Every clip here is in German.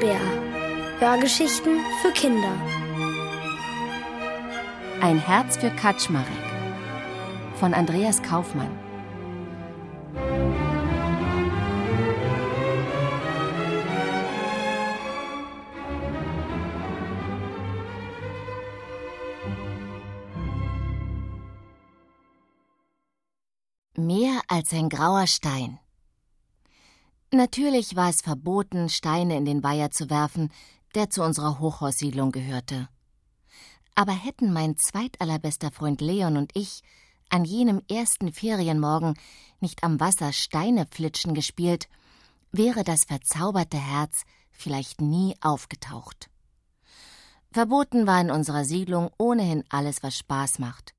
Bär. Hörgeschichten für Kinder. Ein Herz für Kaczmarek von Andreas Kaufmann. Mehr als ein grauer Stein. Natürlich war es verboten, Steine in den Weiher zu werfen, der zu unserer Hochhaussiedlung gehörte. Aber hätten mein zweitallerbester Freund Leon und ich an jenem ersten Ferienmorgen nicht am Wasser Steine flitschen gespielt, wäre das verzauberte Herz vielleicht nie aufgetaucht. Verboten war in unserer Siedlung ohnehin alles, was Spaß macht.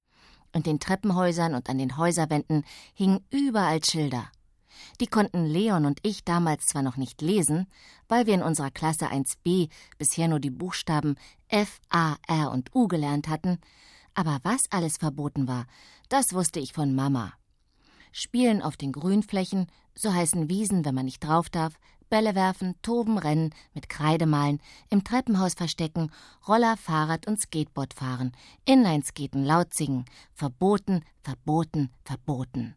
In den Treppenhäusern und an den Häuserwänden hingen überall Schilder. Die konnten Leon und ich damals zwar noch nicht lesen, weil wir in unserer Klasse 1b bisher nur die Buchstaben F, A, R und U gelernt hatten, aber was alles verboten war, das wusste ich von Mama. Spielen auf den Grünflächen, so heißen Wiesen, wenn man nicht drauf darf, Bälle werfen, toben, rennen, mit Kreide malen, im Treppenhaus verstecken, Roller, Fahrrad und Skateboard fahren, Inlineskaten laut singen, verboten, verboten, verboten.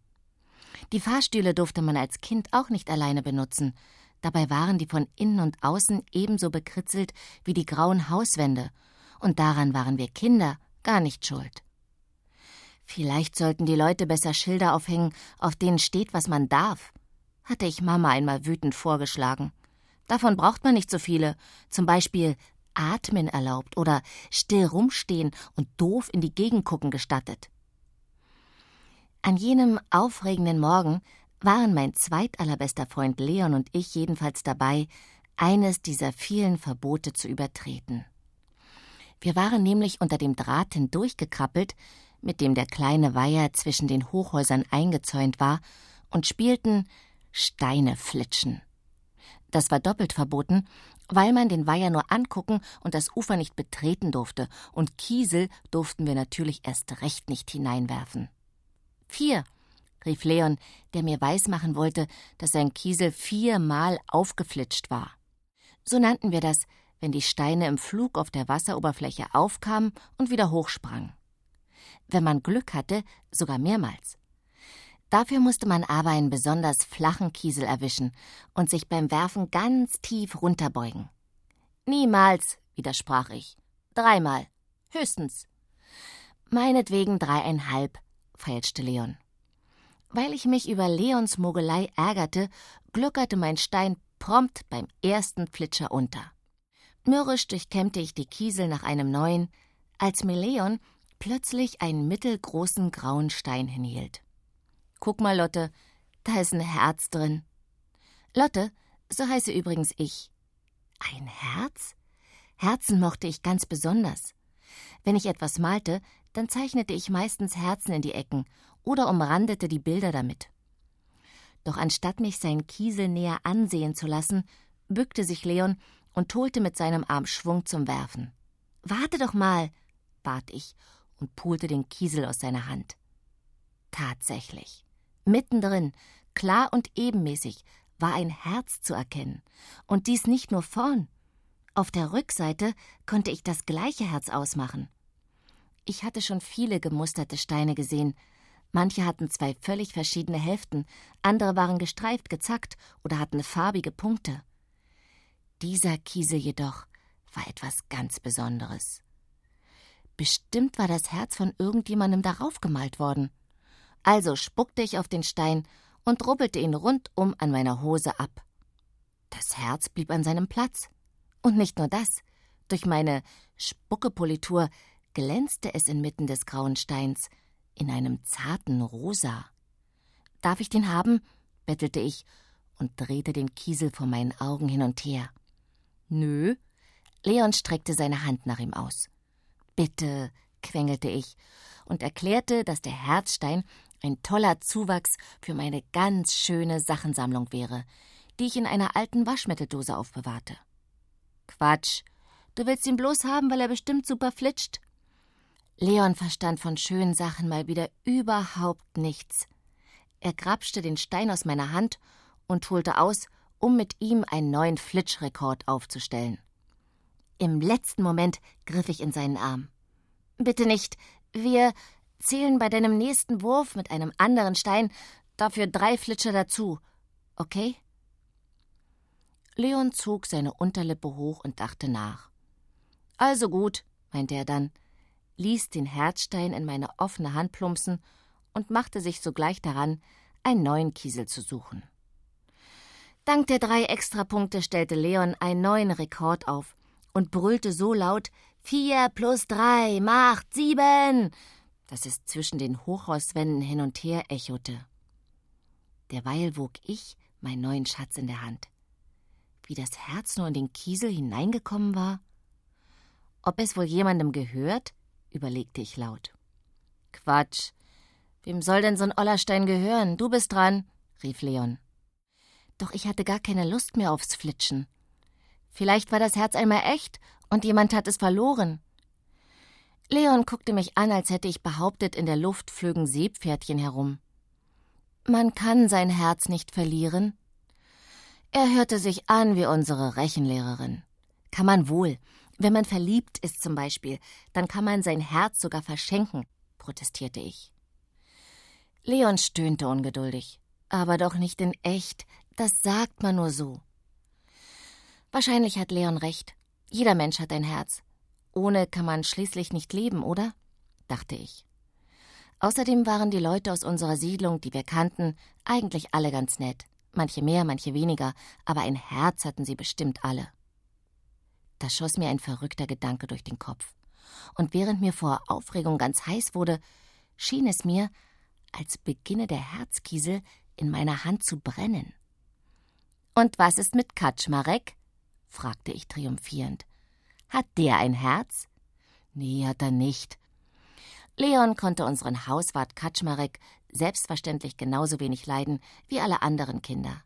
Die Fahrstühle durfte man als Kind auch nicht alleine benutzen. Dabei waren die von innen und außen ebenso bekritzelt wie die grauen Hauswände. Und daran waren wir Kinder gar nicht schuld. Vielleicht sollten die Leute besser Schilder aufhängen, auf denen steht, was man darf, hatte ich Mama einmal wütend vorgeschlagen. Davon braucht man nicht so viele. Zum Beispiel Atmen erlaubt oder still rumstehen und doof in die Gegend gucken gestattet. An jenem aufregenden Morgen waren mein zweitallerbester Freund Leon und ich jedenfalls dabei, eines dieser vielen Verbote zu übertreten. Wir waren nämlich unter dem Draht hindurchgekrabbelt, mit dem der kleine Weiher zwischen den Hochhäusern eingezäunt war, und spielten Steine flitschen. Das war doppelt verboten, weil man den Weiher nur angucken und das Ufer nicht betreten durfte, und Kiesel durften wir natürlich erst recht nicht hineinwerfen. Vier, rief Leon, der mir weismachen wollte, dass sein Kiesel viermal aufgeflitscht war. So nannten wir das, wenn die Steine im Flug auf der Wasseroberfläche aufkamen und wieder hochsprangen. Wenn man Glück hatte, sogar mehrmals. Dafür musste man aber einen besonders flachen Kiesel erwischen und sich beim Werfen ganz tief runterbeugen. Niemals, widersprach ich. Dreimal. Höchstens. Meinetwegen dreieinhalb, feilschte Leon. Weil ich mich über Leons Mogelei ärgerte, gluckerte mein Stein prompt beim ersten Flitscher unter. Mürrisch durchkämmte ich die Kiesel nach einem neuen, als mir Leon plötzlich einen mittelgroßen grauen Stein hinhielt. Guck mal, Lotte, da ist ein Herz drin. Lotte, so heiße übrigens ich. Ein Herz? Herzen mochte ich ganz besonders. Wenn ich etwas malte, dann zeichnete ich meistens Herzen in die Ecken oder umrandete die Bilder damit. Doch anstatt mich sein Kiesel näher ansehen zu lassen, bückte sich Leon und holte mit seinem Arm Schwung zum Werfen. Warte doch mal, bat ich und pulte den Kiesel aus seiner Hand. Tatsächlich. Mittendrin, klar und ebenmäßig, war ein Herz zu erkennen. Und dies nicht nur vorn. Auf der Rückseite konnte ich das gleiche Herz ausmachen. Ich hatte schon viele gemusterte Steine gesehen. Manche hatten zwei völlig verschiedene Hälften, andere waren gestreift, gezackt oder hatten farbige Punkte. Dieser Kiesel jedoch war etwas ganz Besonderes. Bestimmt war das Herz von irgendjemandem darauf gemalt worden. Also spuckte ich auf den Stein und rubbelte ihn rundum an meiner Hose ab. Das Herz blieb an seinem Platz. Und nicht nur das. Durch meine Spuckepolitur glänzte es inmitten des grauen Steins in einem zarten Rosa. Darf ich den haben? bettelte ich und drehte den Kiesel vor meinen Augen hin und her. Nö. Leon streckte seine Hand nach ihm aus. Bitte, quengelte ich und erklärte, dass der Herzstein ein toller Zuwachs für meine ganz schöne Sachensammlung wäre, die ich in einer alten Waschmitteldose aufbewahrte. Quatsch. Du willst ihn bloß haben, weil er bestimmt super flitscht? Leon verstand von schönen Sachen mal wieder überhaupt nichts. Er grapschte den Stein aus meiner Hand und holte aus, um mit ihm einen neuen Flitschrekord aufzustellen. Im letzten Moment griff ich in seinen Arm. Bitte nicht, wir zählen bei deinem nächsten Wurf mit einem anderen Stein dafür drei Flitscher dazu, okay? Leon zog seine Unterlippe hoch und dachte nach. Also gut, meinte er dann, ließ den Herzstein in meine offene Hand plumpsen und machte sich sogleich daran, einen neuen Kiesel zu suchen. Dank der drei Extrapunkte stellte Leon einen neuen Rekord auf und brüllte so laut Vier plus drei macht sieben, dass es zwischen den Hochhauswänden hin und her echote. Derweil wog ich meinen neuen Schatz in der Hand. Wie das Herz nur in den Kiesel hineingekommen war? Ob es wohl jemandem gehört? Überlegte ich laut. Quatsch. Wem soll denn so ein Ollerstein gehören? Du bist dran, rief Leon. Doch ich hatte gar keine Lust mehr aufs Flitschen. Vielleicht war das Herz einmal echt und jemand hat es verloren. Leon guckte mich an, als hätte ich behauptet, in der Luft flögen Seepferdchen herum. Man kann sein Herz nicht verlieren. Er hörte sich an wie unsere Rechenlehrerin. Kann man wohl. Wenn man verliebt ist zum Beispiel, dann kann man sein Herz sogar verschenken, protestierte ich. Leon stöhnte ungeduldig. Aber doch nicht in echt. Das sagt man nur so. Wahrscheinlich hat Leon recht. Jeder Mensch hat ein Herz. Ohne kann man schließlich nicht leben, oder? dachte ich. Außerdem waren die Leute aus unserer Siedlung, die wir kannten, eigentlich alle ganz nett. Manche mehr, manche weniger, aber ein Herz hatten sie bestimmt alle. Da schoss mir ein verrückter Gedanke durch den Kopf. Und während mir vor Aufregung ganz heiß wurde, schien es mir, als beginne der Herzkiesel in meiner Hand zu brennen. Und was ist mit Kaczmarek? fragte ich triumphierend. Hat der ein Herz? Nee, hat er nicht. Leon konnte unseren Hauswart Kaczmarek selbstverständlich genauso wenig leiden wie alle anderen Kinder.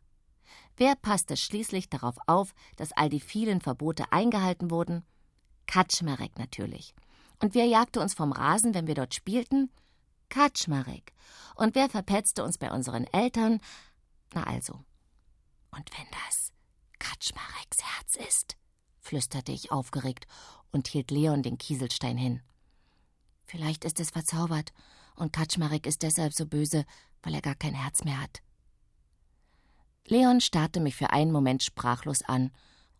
Wer passte schließlich darauf auf, dass all die vielen Verbote eingehalten wurden? Kaczmarek natürlich. Und wer jagte uns vom Rasen, wenn wir dort spielten? Kaczmarek. Und wer verpetzte uns bei unseren Eltern? Na also. Und wenn das Kaczmareks Herz ist? flüsterte ich aufgeregt und hielt Leon den Kieselstein hin. Vielleicht ist es verzaubert und Kaczmarek ist deshalb so böse, weil er gar kein Herz mehr hat. Leon starrte mich für einen Moment sprachlos an,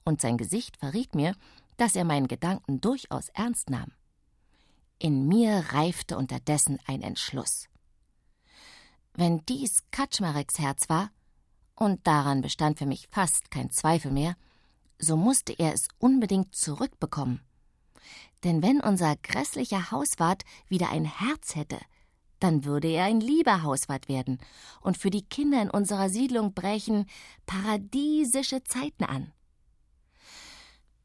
und sein Gesicht verriet mir, dass er meinen Gedanken durchaus ernst nahm. In mir reifte unterdessen ein Entschluss. Wenn dies Kaczmareks Herz war, und daran bestand für mich fast kein Zweifel mehr, so musste er es unbedingt zurückbekommen. Denn wenn unser grässlicher Hauswart wieder ein Herz hätte, dann würde er ein lieber Hauswart werden, und für die Kinder in unserer Siedlung brechen paradiesische Zeiten an.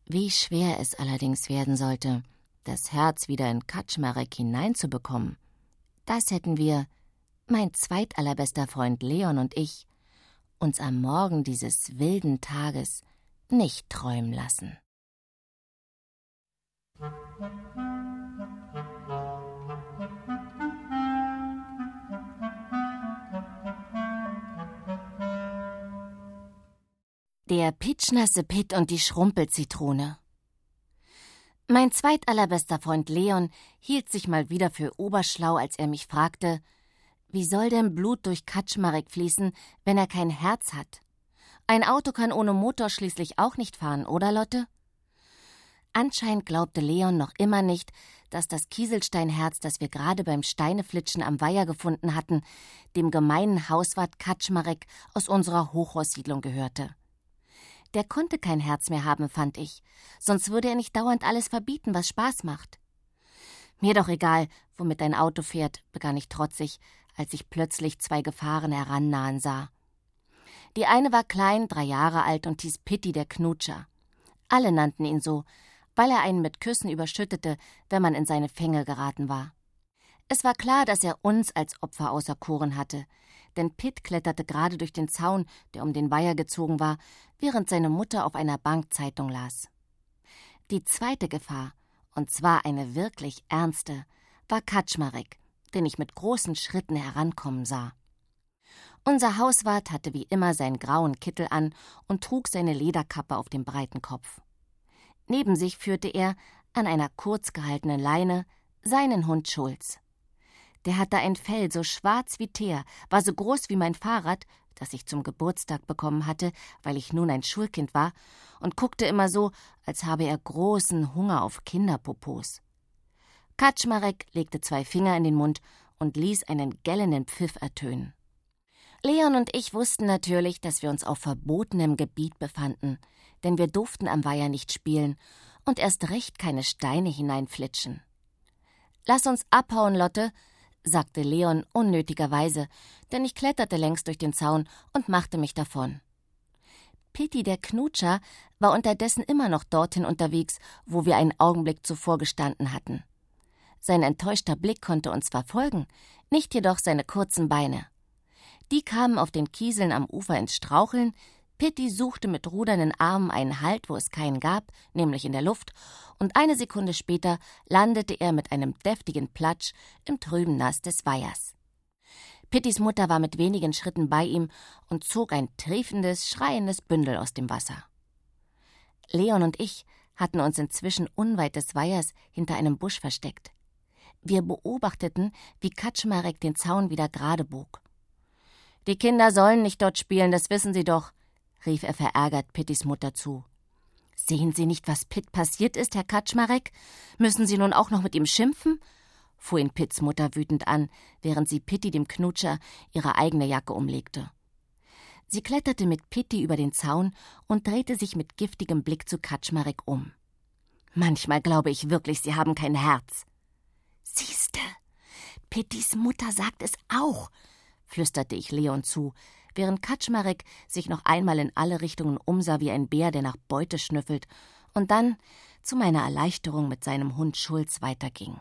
Wie schwer es allerdings werden sollte, das Herz wieder in Kaczmarek hineinzubekommen, das hätten wir, mein zweitallerbester Freund Leon und ich, uns am Morgen dieses wilden Tages nicht träumen lassen. Der pitschnasse Pitt und die Schrumpelzitrone. Mein zweitallerbester Freund Leon hielt sich mal wieder für oberschlau, als er mich fragte, wie soll denn Blut durch Kaczmarek fließen, wenn er kein Herz hat? Ein Auto kann ohne Motor schließlich auch nicht fahren, oder Lotte? Anscheinend glaubte Leon noch immer nicht, dass das Kieselsteinherz, das wir gerade beim Steineflitschen am Weiher gefunden hatten, dem gemeinen Hauswart Kaczmarek aus unserer Hochhaussiedlung gehörte. Der konnte kein Herz mehr haben, fand ich, sonst würde er nicht dauernd alles verbieten, was Spaß macht. Mir doch egal, womit dein Auto fährt, begann ich trotzig, als ich plötzlich zwei Gefahren herannahen sah. Die eine war klein, drei Jahre alt und hieß Pitti der Knutscher. Alle nannten ihn so, weil er einen mit Küssen überschüttete, wenn man in seine Fänge geraten war. Es war klar, dass er uns als Opfer auserkoren hatte, denn Pitt kletterte gerade durch den Zaun, der um den Weiher gezogen war, während seine Mutter auf einer Bank Zeitung las. Die zweite Gefahr, und zwar eine wirklich ernste, war Kaczmarek, den ich mit großen Schritten herankommen sah. Unser Hauswart hatte wie immer seinen grauen Kittel an und trug seine Lederkappe auf dem breiten Kopf. Neben sich führte er, an einer kurz gehaltenen Leine, seinen Hund Schulz. Der hatte ein Fell so schwarz wie Teer, war so groß wie mein Fahrrad, das ich zum Geburtstag bekommen hatte, weil ich nun ein Schulkind war, und guckte immer so, als habe er großen Hunger auf Kinderpopos. Kaczmarek legte zwei Finger in den Mund und ließ einen gellenden Pfiff ertönen. Leon und ich wussten natürlich, dass wir uns auf verbotenem Gebiet befanden, denn wir durften am Weiher nicht spielen und erst recht keine Steine hineinflitschen. Lass uns abhauen, Lotte, sagte Leon unnötigerweise, denn ich kletterte längst durch den Zaun und machte mich davon. Pitti der Knutscher war unterdessen immer noch dorthin unterwegs, wo wir einen Augenblick zuvor gestanden hatten. Sein enttäuschter Blick konnte uns verfolgen, nicht jedoch seine kurzen Beine. Die kamen auf den Kieseln am Ufer ins Straucheln, Pitti suchte mit rudernden Armen einen Halt, wo es keinen gab, nämlich in der Luft, und eine Sekunde später landete er mit einem deftigen Platsch im trüben Nass des Weihers. Pittys Mutter war mit wenigen Schritten bei ihm und zog ein triefendes, schreiendes Bündel aus dem Wasser. Leon und ich hatten uns inzwischen unweit des Weihers hinter einem Busch versteckt. Wir beobachteten, wie Kaczmarek den Zaun wieder gerade bog. Die Kinder sollen nicht dort spielen, das wissen sie doch, rief er verärgert Pittys Mutter zu. Sehen Sie nicht, was Pitt passiert ist, Herr Kaczmarek? Müssen Sie nun auch noch mit ihm schimpfen? fuhr ihn Pitts Mutter wütend an, während sie Pitti dem Knutscher ihre eigene Jacke umlegte. Sie kletterte mit Pitti über den Zaun und drehte sich mit giftigem Blick zu Kaczmarek um. Manchmal glaube ich wirklich, Sie haben kein Herz. Siehste, Pittys Mutter sagt es auch, flüsterte ich Leon zu, während Kaczmarek sich noch einmal in alle Richtungen umsah wie ein Bär, der nach Beute schnüffelt, und dann zu meiner Erleichterung mit seinem Hund Schulz weiterging.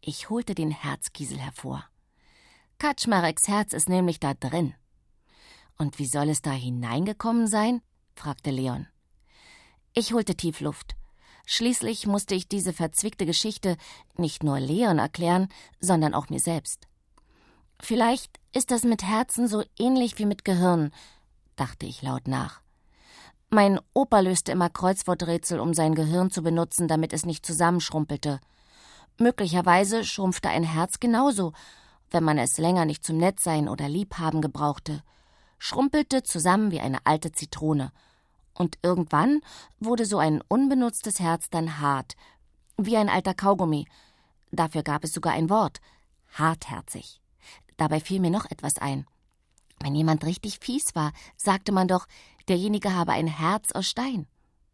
Ich holte den Herzkiesel hervor. Kaczmareks Herz ist nämlich da drin. Und wie soll es da hineingekommen sein? fragte Leon. Ich holte tief Luft. Schließlich musste ich diese verzwickte Geschichte nicht nur Leon erklären, sondern auch mir selbst. Vielleicht ist das mit Herzen so ähnlich wie mit Gehirn, dachte ich laut nach. Mein Opa löste immer Kreuzworträtsel, um sein Gehirn zu benutzen, damit es nicht zusammenschrumpelte. Möglicherweise schrumpfte ein Herz genauso, wenn man es länger nicht zum Nettsein oder Liebhaben gebrauchte, schrumpelte zusammen wie eine alte Zitrone. Und irgendwann wurde so ein unbenutztes Herz dann hart, wie ein alter Kaugummi. Dafür gab es sogar ein Wort, hartherzig. Dabei fiel mir noch etwas ein. Wenn jemand richtig fies war, sagte man doch, derjenige habe ein Herz aus Stein.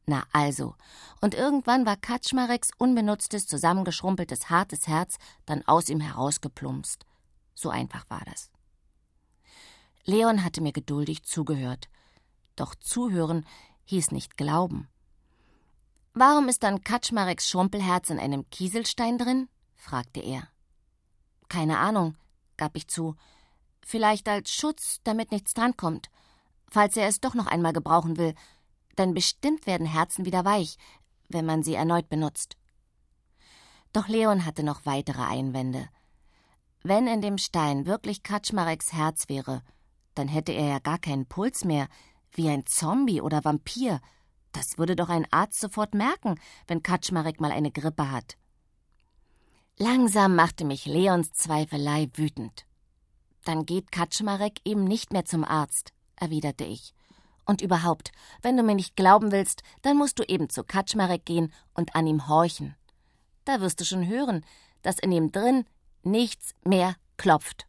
Na also, und irgendwann war Kaczmareks unbenutztes, zusammengeschrumpeltes, hartes Herz dann aus ihm herausgeplumpst. So einfach war das. Leon hatte mir geduldig zugehört. Doch zuhören hieß nicht glauben. Warum ist dann Kaczmareks Schrumpelherz in einem Kieselstein drin? fragte er. Keine Ahnung, gab ich zu. Vielleicht als Schutz, damit nichts drankommt. Falls er es doch noch einmal gebrauchen will. Denn bestimmt werden Herzen wieder weich, wenn man sie erneut benutzt. Doch Leon hatte noch weitere Einwände. Wenn in dem Stein wirklich Kaczmareks Herz wäre, dann hätte er ja gar keinen Puls mehr, wie ein Zombie oder Vampir. Das würde doch ein Arzt sofort merken, wenn Kaczmarek mal eine Grippe hat. Langsam machte mich Leons Zweifelei wütend. Dann geht Kaczmarek eben nicht mehr zum Arzt, erwiderte ich. Und überhaupt, wenn du mir nicht glauben willst, dann musst du eben zu Kaczmarek gehen und an ihm horchen. Da wirst du schon hören, dass in ihm drin nichts mehr klopft.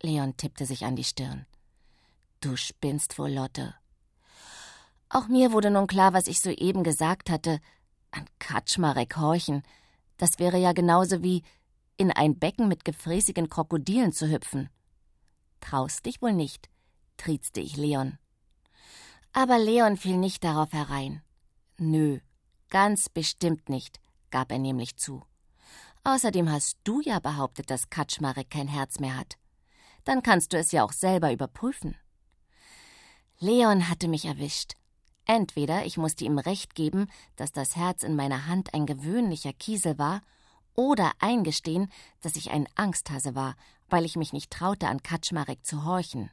Leon tippte sich an die Stirn. Du spinnst wohl, Lotte. Auch mir wurde nun klar, was ich soeben gesagt hatte. An Kaczmarek horchen. Das wäre ja genauso wie in ein Becken mit gefräßigen Krokodilen zu hüpfen. Traust dich wohl nicht, triezte ich Leon. Aber Leon fiel nicht darauf herein. Nö, ganz bestimmt nicht, gab er nämlich zu. Außerdem hast du ja behauptet, dass Kaczmarek kein Herz mehr hat. Dann kannst du es ja auch selber überprüfen. Leon hatte mich erwischt. Entweder ich musste ihm recht geben, dass das Herz in meiner Hand ein gewöhnlicher Kiesel war, oder eingestehen, dass ich ein Angsthase war, weil ich mich nicht traute, an Kaczmarek zu horchen.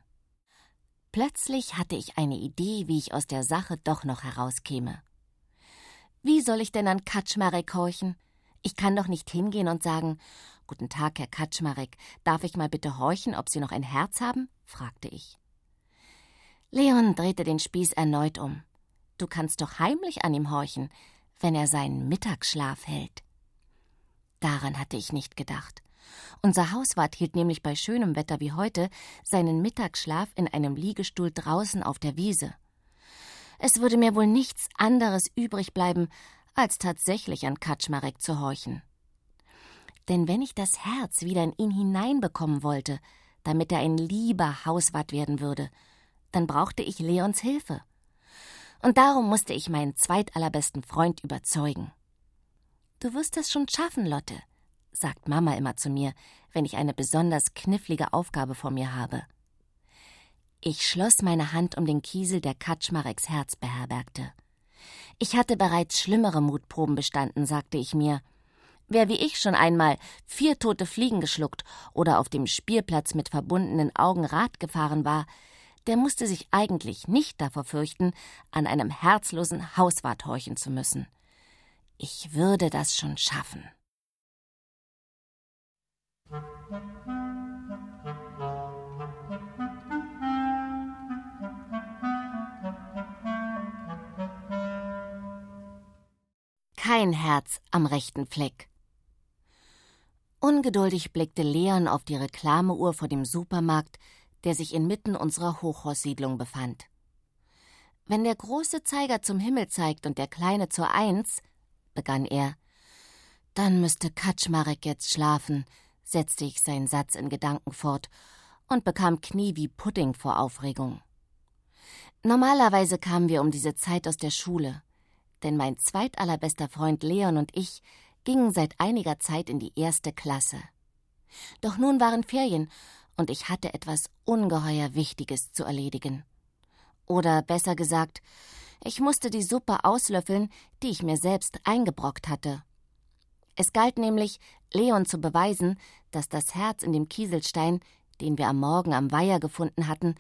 Plötzlich hatte ich eine Idee, wie ich aus der Sache doch noch herauskäme. Wie soll ich denn an Kaczmarek horchen? Ich kann doch nicht hingehen und sagen: Guten Tag, Herr Kaczmarek, darf ich mal bitte horchen, ob Sie noch ein Herz haben? fragte ich. Leon drehte den Spieß erneut um. Du kannst doch heimlich an ihm horchen, wenn er seinen Mittagsschlaf hält. Daran hatte ich nicht gedacht. Unser Hauswart hielt nämlich bei schönem Wetter wie heute seinen Mittagsschlaf in einem Liegestuhl draußen auf der Wiese. Es würde mir wohl nichts anderes übrig bleiben, als tatsächlich an Kaczmarek zu horchen. Denn wenn ich das Herz wieder in ihn hineinbekommen wollte, damit er ein lieber Hauswart werden würde, dann brauchte ich Leons Hilfe. Und darum musste ich meinen zweitallerbesten Freund überzeugen. Du wirst es schon schaffen, Lotte, sagt Mama immer zu mir, wenn ich eine besonders knifflige Aufgabe vor mir habe. Ich schloss meine Hand um den Kiesel, der Kaczmareks Herz beherbergte. Ich hatte bereits schlimmere Mutproben bestanden, sagte ich mir. Wer wie ich schon einmal vier tote Fliegen geschluckt oder auf dem Spielplatz mit verbundenen Augen Rad gefahren war, der musste sich eigentlich nicht davor fürchten, an einem herzlosen Hauswart horchen zu müssen. Ich würde das schon schaffen. Kein Herz am rechten Fleck. Ungeduldig blickte Leon auf die Reklameuhr vor dem Supermarkt, der sich inmitten unserer Hochhaussiedlung befand. Wenn der große Zeiger zum Himmel zeigt und der kleine zur Eins, begann er, dann müsste Kaczmarek jetzt schlafen, setzte ich seinen Satz in Gedanken fort und bekam Knie wie Pudding vor Aufregung. Normalerweise kamen wir um diese Zeit aus der Schule, denn mein zweitallerbester Freund Leon und ich gingen seit einiger Zeit in die erste Klasse. Doch nun waren Ferien und ich hatte etwas ungeheuer Wichtiges zu erledigen. Oder besser gesagt, ich musste die Suppe auslöffeln, die ich mir selbst eingebrockt hatte. Es galt nämlich, Leon zu beweisen, dass das Herz in dem Kieselstein, den wir am Morgen am Weiher gefunden hatten,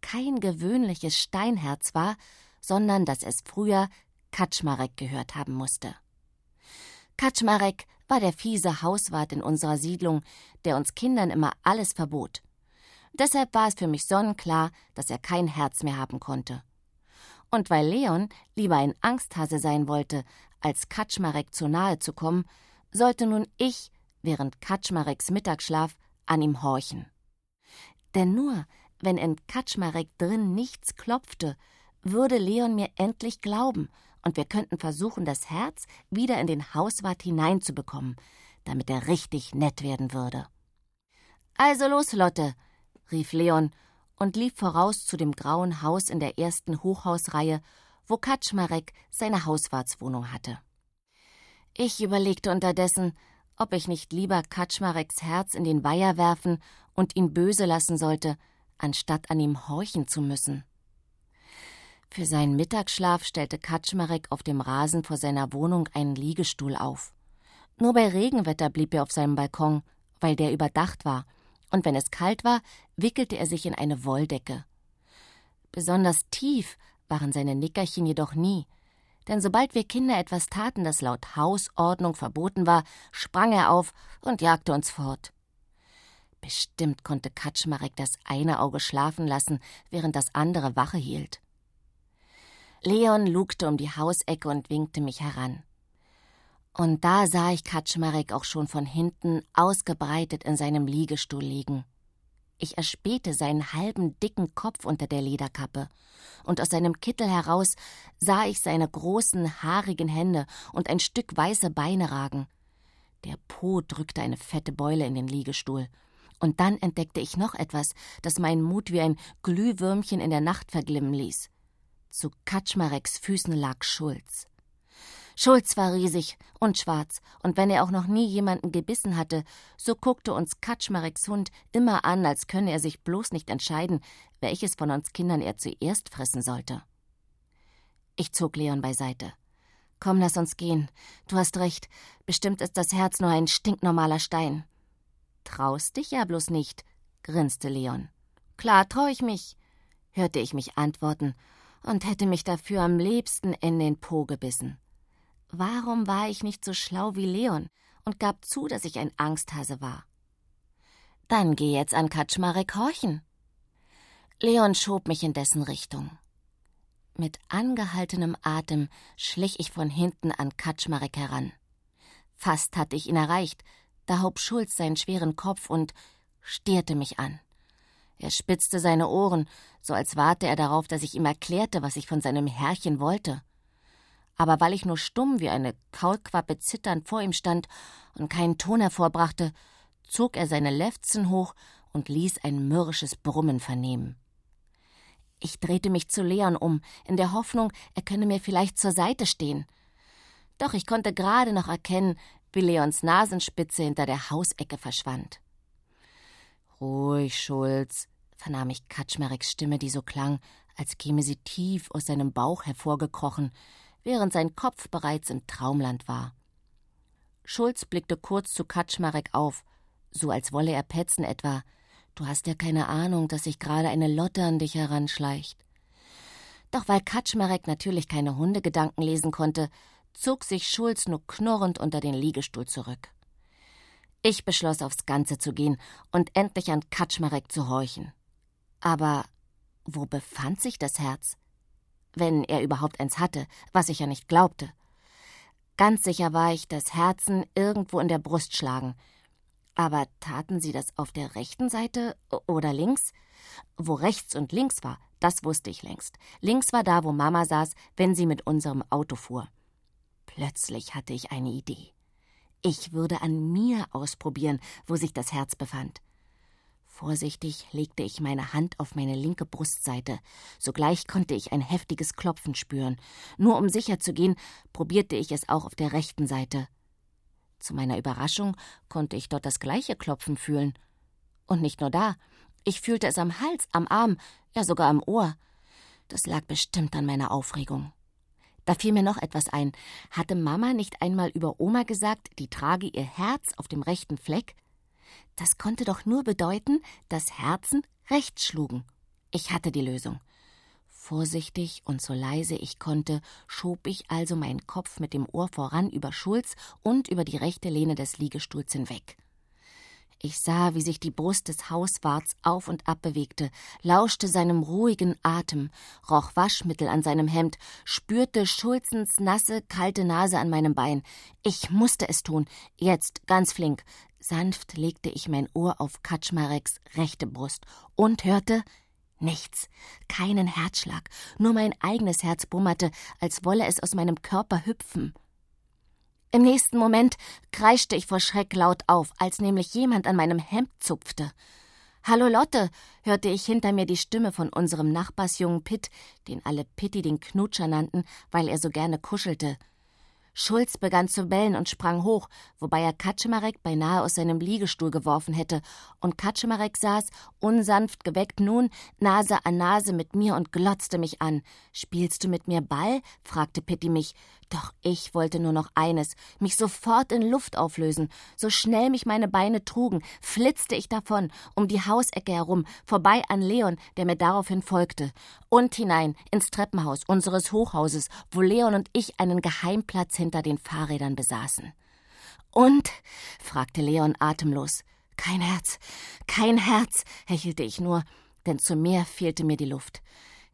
kein gewöhnliches Steinherz war, sondern dass es früher Kaczmarek gehört haben musste. Kaczmarek war der fiese Hauswart in unserer Siedlung, der uns Kindern immer alles verbot. Deshalb war es für mich sonnenklar, dass er kein Herz mehr haben konnte. Und weil Leon lieber ein Angsthase sein wollte, als Kaczmarek zu nahe zu kommen, sollte nun ich, während Kaczmareks Mittagsschlaf, an ihm horchen. Denn nur, wenn in Kaczmarek drin nichts klopfte, würde Leon mir endlich glauben und wir könnten versuchen, das Herz wieder in den Hauswart hineinzubekommen, damit er richtig nett werden würde. Also los, Lotte, rief Leon und lief voraus zu dem grauen Haus in der ersten Hochhausreihe, wo Kaczmarek seine Hauswartswohnung hatte. Ich überlegte unterdessen, ob ich nicht lieber Kaczmareks Herz in den Weiher werfen und ihn böse lassen sollte, anstatt an ihm horchen zu müssen. Für seinen Mittagsschlaf stellte Kaczmarek auf dem Rasen vor seiner Wohnung einen Liegestuhl auf. Nur bei Regenwetter blieb er auf seinem Balkon, weil der überdacht war, und wenn es kalt war, wickelte er sich in eine Wolldecke. Besonders tief waren seine Nickerchen jedoch nie, denn sobald wir Kinder etwas taten, das laut Hausordnung verboten war, sprang er auf und jagte uns fort. Bestimmt konnte Kaczmarek das eine Auge schlafen lassen, während das andere Wache hielt. Leon lugte um die Hausecke und winkte mich heran. Und da sah ich Kaczmarek auch schon von hinten ausgebreitet in seinem Liegestuhl liegen. Ich erspähte seinen halben dicken Kopf unter der Lederkappe, und aus seinem Kittel heraus sah ich seine großen, haarigen Hände und ein Stück weiße Beine ragen. Der Po drückte eine fette Beule in den Liegestuhl. Und dann entdeckte ich noch etwas, das meinen Mut wie ein Glühwürmchen in der Nacht verglimmen ließ. Zu Kaczmareks Füßen lag Schulz. Schulz war riesig und schwarz, und wenn er auch noch nie jemanden gebissen hatte, so guckte uns Kaczmareks Hund immer an, als könne er sich bloß nicht entscheiden, welches von uns Kindern er zuerst fressen sollte. Ich zog Leon beiseite. Komm, lass uns gehen. Du hast recht. Bestimmt ist das Herz nur ein stinknormaler Stein. Traust dich ja bloß nicht, grinste Leon. Klar trau ich mich, hörte ich mich antworten und hätte mich dafür am liebsten in den Po gebissen. Warum war ich nicht so schlau wie Leon und gab zu, dass ich ein Angsthase war? Dann geh jetzt an Kaczmarek horchen. Leon schob mich in dessen Richtung. Mit angehaltenem Atem schlich ich von hinten an Kaczmarek heran. Fast hatte ich ihn erreicht, da hob Schulz seinen schweren Kopf und stierte mich an. Er spitzte seine Ohren, so als warte er darauf, dass ich ihm erklärte, was ich von seinem Herrchen wollte. Aber weil ich nur stumm wie eine Kaulquappe zitternd vor ihm stand und keinen Ton hervorbrachte, zog er seine Lefzen hoch und ließ ein mürrisches Brummen vernehmen. Ich drehte mich zu Leon um, in der Hoffnung, er könne mir vielleicht zur Seite stehen. Doch ich konnte gerade noch erkennen, wie Leons Nasenspitze hinter der Hausecke verschwand. Ruhig, Schulz, vernahm ich Kaczmareks Stimme, die so klang, als käme sie tief aus seinem Bauch hervorgekrochen, während sein Kopf bereits im Traumland war. Schulz blickte kurz zu Kaczmarek auf, so als wolle er petzen etwa, Du hast ja keine Ahnung, dass sich gerade eine Lotte an dich heranschleicht. Doch weil Kaczmarek natürlich keine Hundegedanken lesen konnte, zog sich Schulz nur knurrend unter den Liegestuhl zurück. Ich beschloss, aufs Ganze zu gehen und endlich an Kaczmarek zu horchen. Aber wo befand sich das Herz? Wenn er überhaupt eins hatte, was ich ja nicht glaubte. Ganz sicher war ich, dass Herzen irgendwo in der Brust schlagen, aber taten sie das auf der rechten Seite oder links? Wo rechts und links war, das wusste ich längst. Links war da, wo Mama saß, wenn sie mit unserem Auto fuhr. Plötzlich hatte ich eine Idee. Ich würde an mir ausprobieren, wo sich das Herz befand. Vorsichtig legte ich meine Hand auf meine linke Brustseite. Sogleich konnte ich ein heftiges Klopfen spüren. Nur um sicher zu gehen, probierte ich es auch auf der rechten Seite. Zu meiner Überraschung konnte ich dort das gleiche Klopfen fühlen. Und nicht nur da, ich fühlte es am Hals, am Arm, ja sogar am Ohr. Das lag bestimmt an meiner Aufregung. Da fiel mir noch etwas ein. Hatte Mama nicht einmal über Oma gesagt, die trage ihr Herz auf dem rechten Fleck? Das konnte doch nur bedeuten, dass Herzen rechts schlugen. Ich hatte die Lösung. Vorsichtig und so leise ich konnte, schob ich also meinen Kopf mit dem Ohr voran über Schulz und über die rechte Lehne des Liegestuhls hinweg. Ich sah, wie sich die Brust des Hauswarts auf und ab bewegte, lauschte seinem ruhigen Atem, roch Waschmittel an seinem Hemd, spürte Schulzens nasse, kalte Nase an meinem Bein. Ich musste es tun, jetzt ganz flink. Sanft legte ich mein Ohr auf Kaczmareks rechte Brust und hörte Nichts, keinen Herzschlag, nur mein eigenes Herz bummerte, als wolle es aus meinem Körper hüpfen. Im nächsten Moment kreischte ich vor Schreck laut auf, als nämlich jemand an meinem Hemd zupfte. Hallo Lotte, hörte ich hinter mir die Stimme von unserem Nachbarsjungen Pitt, den alle Pitti den Knutscher nannten, weil er so gerne kuschelte. Schulz begann zu bellen und sprang hoch, wobei er Kaczmarek beinahe aus seinem Liegestuhl geworfen hätte, und Kaczmarek saß, unsanft geweckt nun, Nase an Nase mit mir und glotzte mich an. Spielst du mit mir Ball? fragte Pitti mich. Doch ich wollte nur noch eines, mich sofort in Luft auflösen. So schnell mich meine Beine trugen, flitzte ich davon, um die Hausecke herum, vorbei an Leon, der mir daraufhin folgte, und hinein ins Treppenhaus unseres Hochhauses, wo Leon und ich einen Geheimplatz hinter den Fahrrädern besaßen. Und? fragte Leon atemlos. Kein Herz, kein Herz, hechelte ich nur, denn zu mehr fehlte mir die Luft.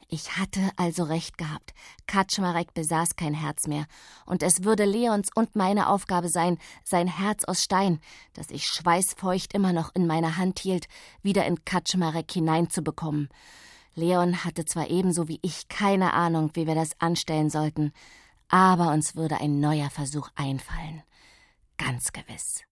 Ich hatte also recht gehabt. Kaczmarek besaß kein Herz mehr, und es würde Leons und meine Aufgabe sein, sein Herz aus Stein, das ich schweißfeucht immer noch in meiner Hand hielt, wieder in Kaczmarek hineinzubekommen. Leon hatte zwar ebenso wie ich keine Ahnung, wie wir das anstellen sollten, aber uns würde ein neuer Versuch einfallen. Ganz gewiss.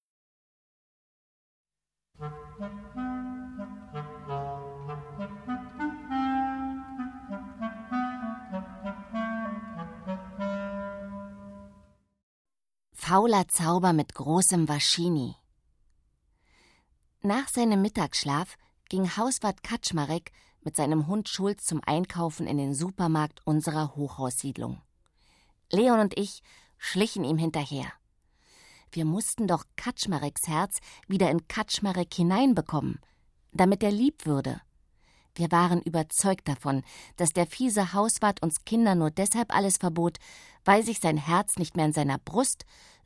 Fauler Zauber mit großem Waschini. Nach seinem Mittagsschlaf ging Hauswart Kaczmarek mit seinem Hund Schulz zum Einkaufen in den Supermarkt unserer Hochhaussiedlung. Leon und ich schlichen ihm hinterher. Wir mussten doch Kaczmareks Herz wieder in Kaczmarek hineinbekommen, damit er lieb würde. Wir waren überzeugt davon, dass der fiese Hauswart uns Kinder nur deshalb alles verbot, weil sich sein Herz nicht mehr in seiner Brust,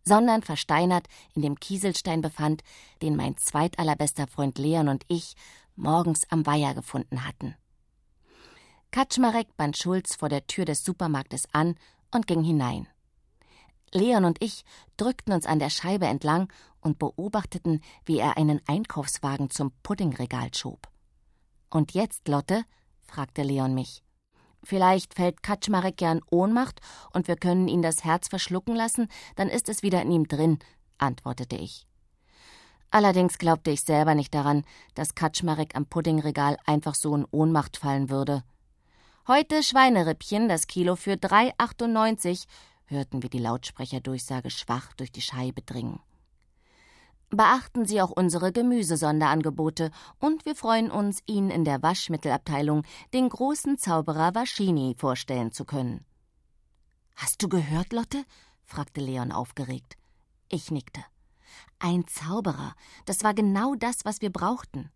sondern versteinert in dem Kieselstein befand, den mein zweitallerbester Freund Leon und ich morgens am Weiher gefunden hatten. Kaczmarek band Schulz vor der Tür des Supermarktes an und ging hinein. Leon und ich drückten uns an der Scheibe entlang und beobachteten, wie er einen Einkaufswagen zum Puddingregal schob. Und jetzt, Lotte? fragte Leon mich. Vielleicht fällt Kaczmarek ja in Ohnmacht und wir können ihn das Herz verschlucken lassen, dann ist es wieder in ihm drin, antwortete ich. Allerdings glaubte ich selber nicht daran, dass Kaczmarek am Puddingregal einfach so in Ohnmacht fallen würde. Heute Schweinerippchen, das Kilo für 3,98, hörten wir die Lautsprecherdurchsage schwach durch die Scheibe dringen. Beachten Sie auch unsere Gemüsesonderangebote und wir freuen uns, Ihnen in der Waschmittelabteilung den großen Zauberer Waschini vorstellen zu können. Hast du gehört, Lotte? fragte Leon aufgeregt. Ich nickte. Ein Zauberer, das war genau das, was wir brauchten.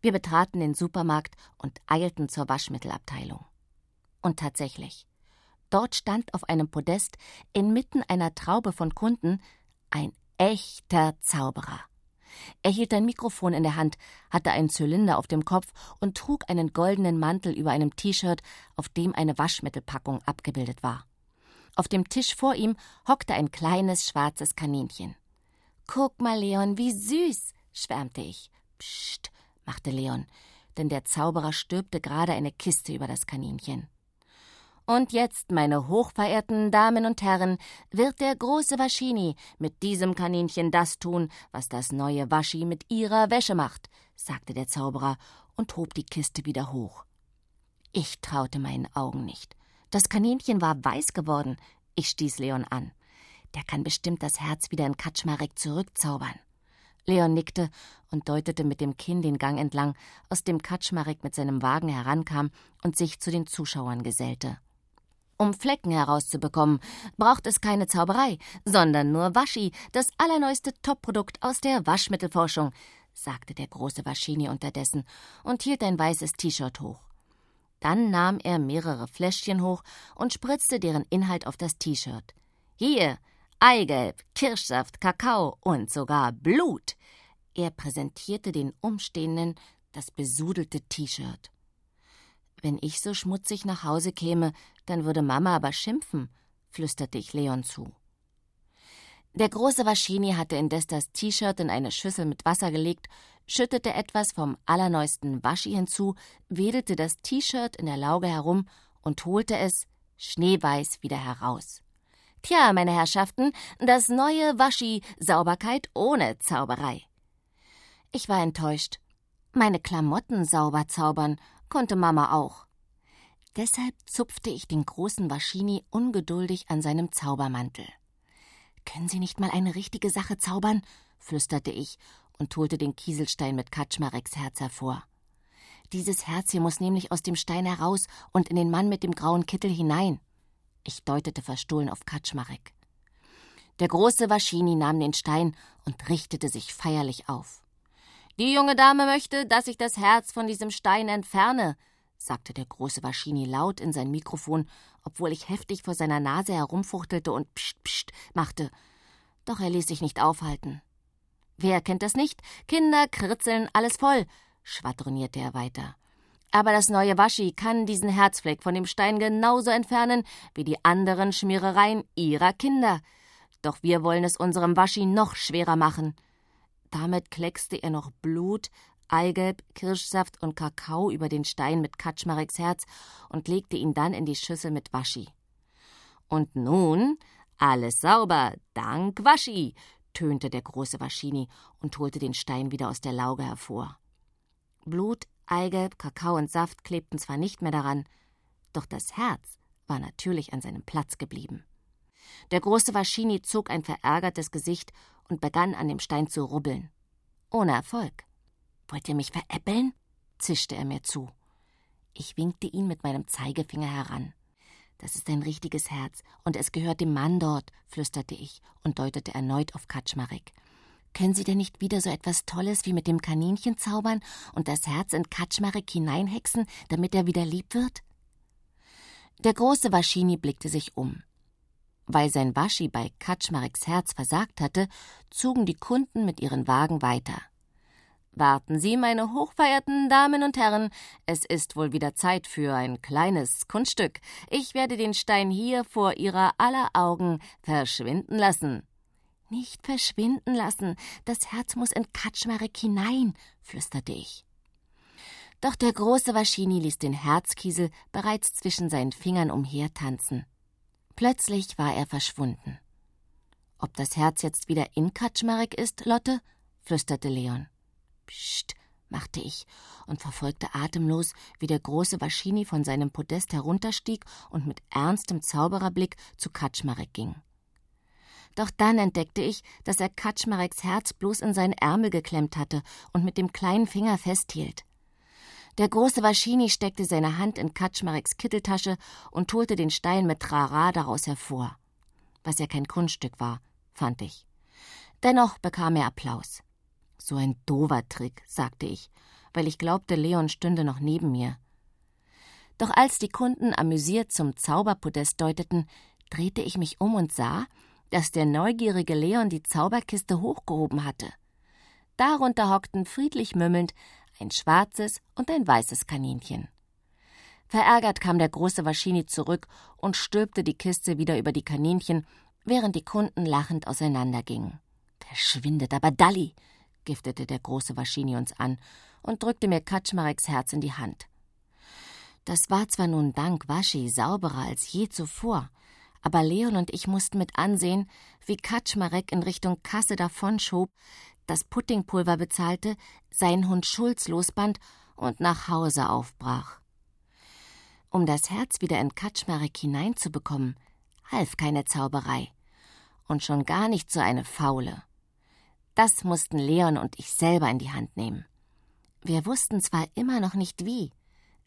Wir betraten den Supermarkt und eilten zur Waschmittelabteilung. Und tatsächlich, dort stand auf einem Podest inmitten einer Traube von Kunden ein echter Zauberer. Er hielt ein Mikrofon in der Hand, hatte einen Zylinder auf dem Kopf und trug einen goldenen Mantel über einem T-Shirt, auf dem eine Waschmittelpackung abgebildet war. Auf dem Tisch vor ihm hockte ein kleines schwarzes Kaninchen. Guck mal, Leon, wie süß, schwärmte ich. Psst, machte Leon, denn der Zauberer stülpte gerade eine Kiste über das Kaninchen. Und jetzt, meine hochverehrten Damen und Herren, wird der große Waschini mit diesem Kaninchen das tun, was das neue Waschi mit ihrer Wäsche macht, sagte der Zauberer und hob die Kiste wieder hoch. Ich traute meinen Augen nicht. Das Kaninchen war weiß geworden. Ich stieß Leon an. Der kann bestimmt das Herz wieder in Kaczmarek zurückzaubern. Leon nickte und deutete mit dem Kinn den Gang entlang, aus dem Kaczmarek mit seinem Wagen herankam und sich zu den Zuschauern gesellte. Um Flecken herauszubekommen, braucht es keine Zauberei, sondern nur Waschi, das allerneueste Topprodukt aus der Waschmittelforschung, sagte der große Waschini unterdessen und hielt ein weißes T-Shirt hoch. Dann nahm er mehrere Fläschchen hoch und spritzte deren Inhalt auf das T-Shirt. Hier, Eigelb, Kirschsaft, Kakao und sogar Blut. Er präsentierte den Umstehenden das besudelte T-Shirt. Wenn ich so schmutzig nach Hause käme, dann würde Mama aber schimpfen, flüsterte ich Leon zu. Der große Waschini hatte indes das T-Shirt in eine Schüssel mit Wasser gelegt, schüttete etwas vom allerneuesten Waschi hinzu, wedelte das T-Shirt in der Lauge herum und holte es, schneeweiß, wieder heraus. Tja, meine Herrschaften, das neue Waschi Sauberkeit ohne Zauberei. Ich war enttäuscht. Meine Klamotten sauber zaubern konnte Mama auch. Deshalb zupfte ich den großen Waschini ungeduldig an seinem Zaubermantel. Können Sie nicht mal eine richtige Sache zaubern? flüsterte ich und holte den Kieselstein mit Kaczmareks Herz hervor. Dieses Herz hier muss nämlich aus dem Stein heraus und in den Mann mit dem grauen Kittel hinein. Ich deutete verstohlen auf Kaczmarek. Der große Waschini nahm den Stein und richtete sich feierlich auf. Die junge Dame möchte, dass ich das Herz von diesem Stein entferne, sagte der große Waschini laut in sein Mikrofon, obwohl ich heftig vor seiner Nase herumfuchtelte und pscht pscht machte. Doch er ließ sich nicht aufhalten. Wer kennt das nicht? Kinder kritzeln alles voll, schwadronierte er weiter. Aber das neue Waschi kann diesen Herzfleck von dem Stein genauso entfernen wie die anderen Schmierereien ihrer Kinder. Doch wir wollen es unserem Waschi noch schwerer machen. Damit kleckste er noch Blut, Eigelb, Kirschsaft und Kakao über den Stein mit Kaczmareks Herz und legte ihn dann in die Schüssel mit Waschi. Und nun alles sauber, dank Waschi, tönte der große Waschini und holte den Stein wieder aus der Lauge hervor. Blut, Eigelb, Kakao und Saft klebten zwar nicht mehr daran, doch das Herz war natürlich an seinem Platz geblieben. Der große Waschini zog ein verärgertes Gesicht und begann an dem Stein zu rubbeln. Ohne Erfolg. Wollt ihr mich veräppeln? zischte er mir zu. Ich winkte ihn mit meinem Zeigefinger heran. Das ist ein richtiges Herz, und es gehört dem Mann dort, flüsterte ich und deutete erneut auf Kaczmarek. Können Sie denn nicht wieder so etwas Tolles wie mit dem Kaninchen zaubern und das Herz in Kaczmarek hineinhexen, damit er wieder lieb wird? Der große Waschini blickte sich um. Weil sein Waschi bei Kaczmareks Herz versagt hatte, zogen die Kunden mit ihren Wagen weiter. Warten Sie, meine hochverehrten Damen und Herren, es ist wohl wieder Zeit für ein kleines Kunststück. Ich werde den Stein hier vor Ihrer aller Augen verschwinden lassen. Nicht verschwinden lassen, das Herz muss in Kaczmarek hinein, flüsterte ich. Doch der große Waschini ließ den Herzkiesel bereits zwischen seinen Fingern umhertanzen. Plötzlich war er verschwunden. Ob das Herz jetzt wieder in Kaczmarek ist, Lotte? flüsterte Leon. Psst, machte ich und verfolgte atemlos, wie der große Waschini von seinem Podest herunterstieg und mit ernstem Zaubererblick zu Kaczmarek ging. Doch dann entdeckte ich, dass er Kaczmareks Herz bloß in seinen Ärmel geklemmt hatte und mit dem kleinen Finger festhielt. Der große Waschini steckte seine Hand in Kaczmareks Kitteltasche und holte den Stein mit Trara daraus hervor. Was ja kein Kunststück war, fand ich. Dennoch bekam er Applaus. So ein dover Trick, sagte ich, weil ich glaubte, Leon stünde noch neben mir. Doch als die Kunden amüsiert zum Zauberpodest deuteten, drehte ich mich um und sah, dass der neugierige Leon die Zauberkiste hochgehoben hatte. Darunter hockten friedlich mümmelnd ein schwarzes und ein weißes Kaninchen. Verärgert kam der große Waschini zurück und stülpte die Kiste wieder über die Kaninchen, während die Kunden lachend auseinandergingen. Verschwindet aber Dalli, giftete der große Waschini uns an und drückte mir Kaczmareks Herz in die Hand. Das war zwar nun dank Waschi sauberer als je zuvor, aber Leon und ich mussten mit ansehen, wie Kaczmarek in Richtung Kasse davonschob, das Puddingpulver bezahlte, seinen Hund Schulz losband und nach Hause aufbrach. Um das Herz wieder in Kaczmarek hineinzubekommen, half keine Zauberei. Und schon gar nicht so eine faule. Das mussten Leon und ich selber in die Hand nehmen. Wir wussten zwar immer noch nicht wie,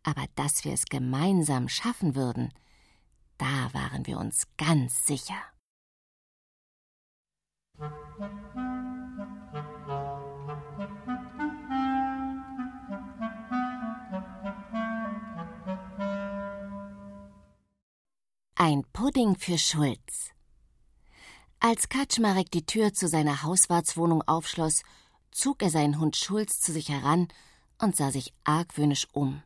aber dass wir es gemeinsam schaffen würden, da waren wir uns ganz sicher. Ein Pudding für Schulz. Als Kaczmarek die Tür zu seiner Hauswartswohnung aufschloss, zog er seinen Hund Schulz zu sich heran und sah sich argwöhnisch um.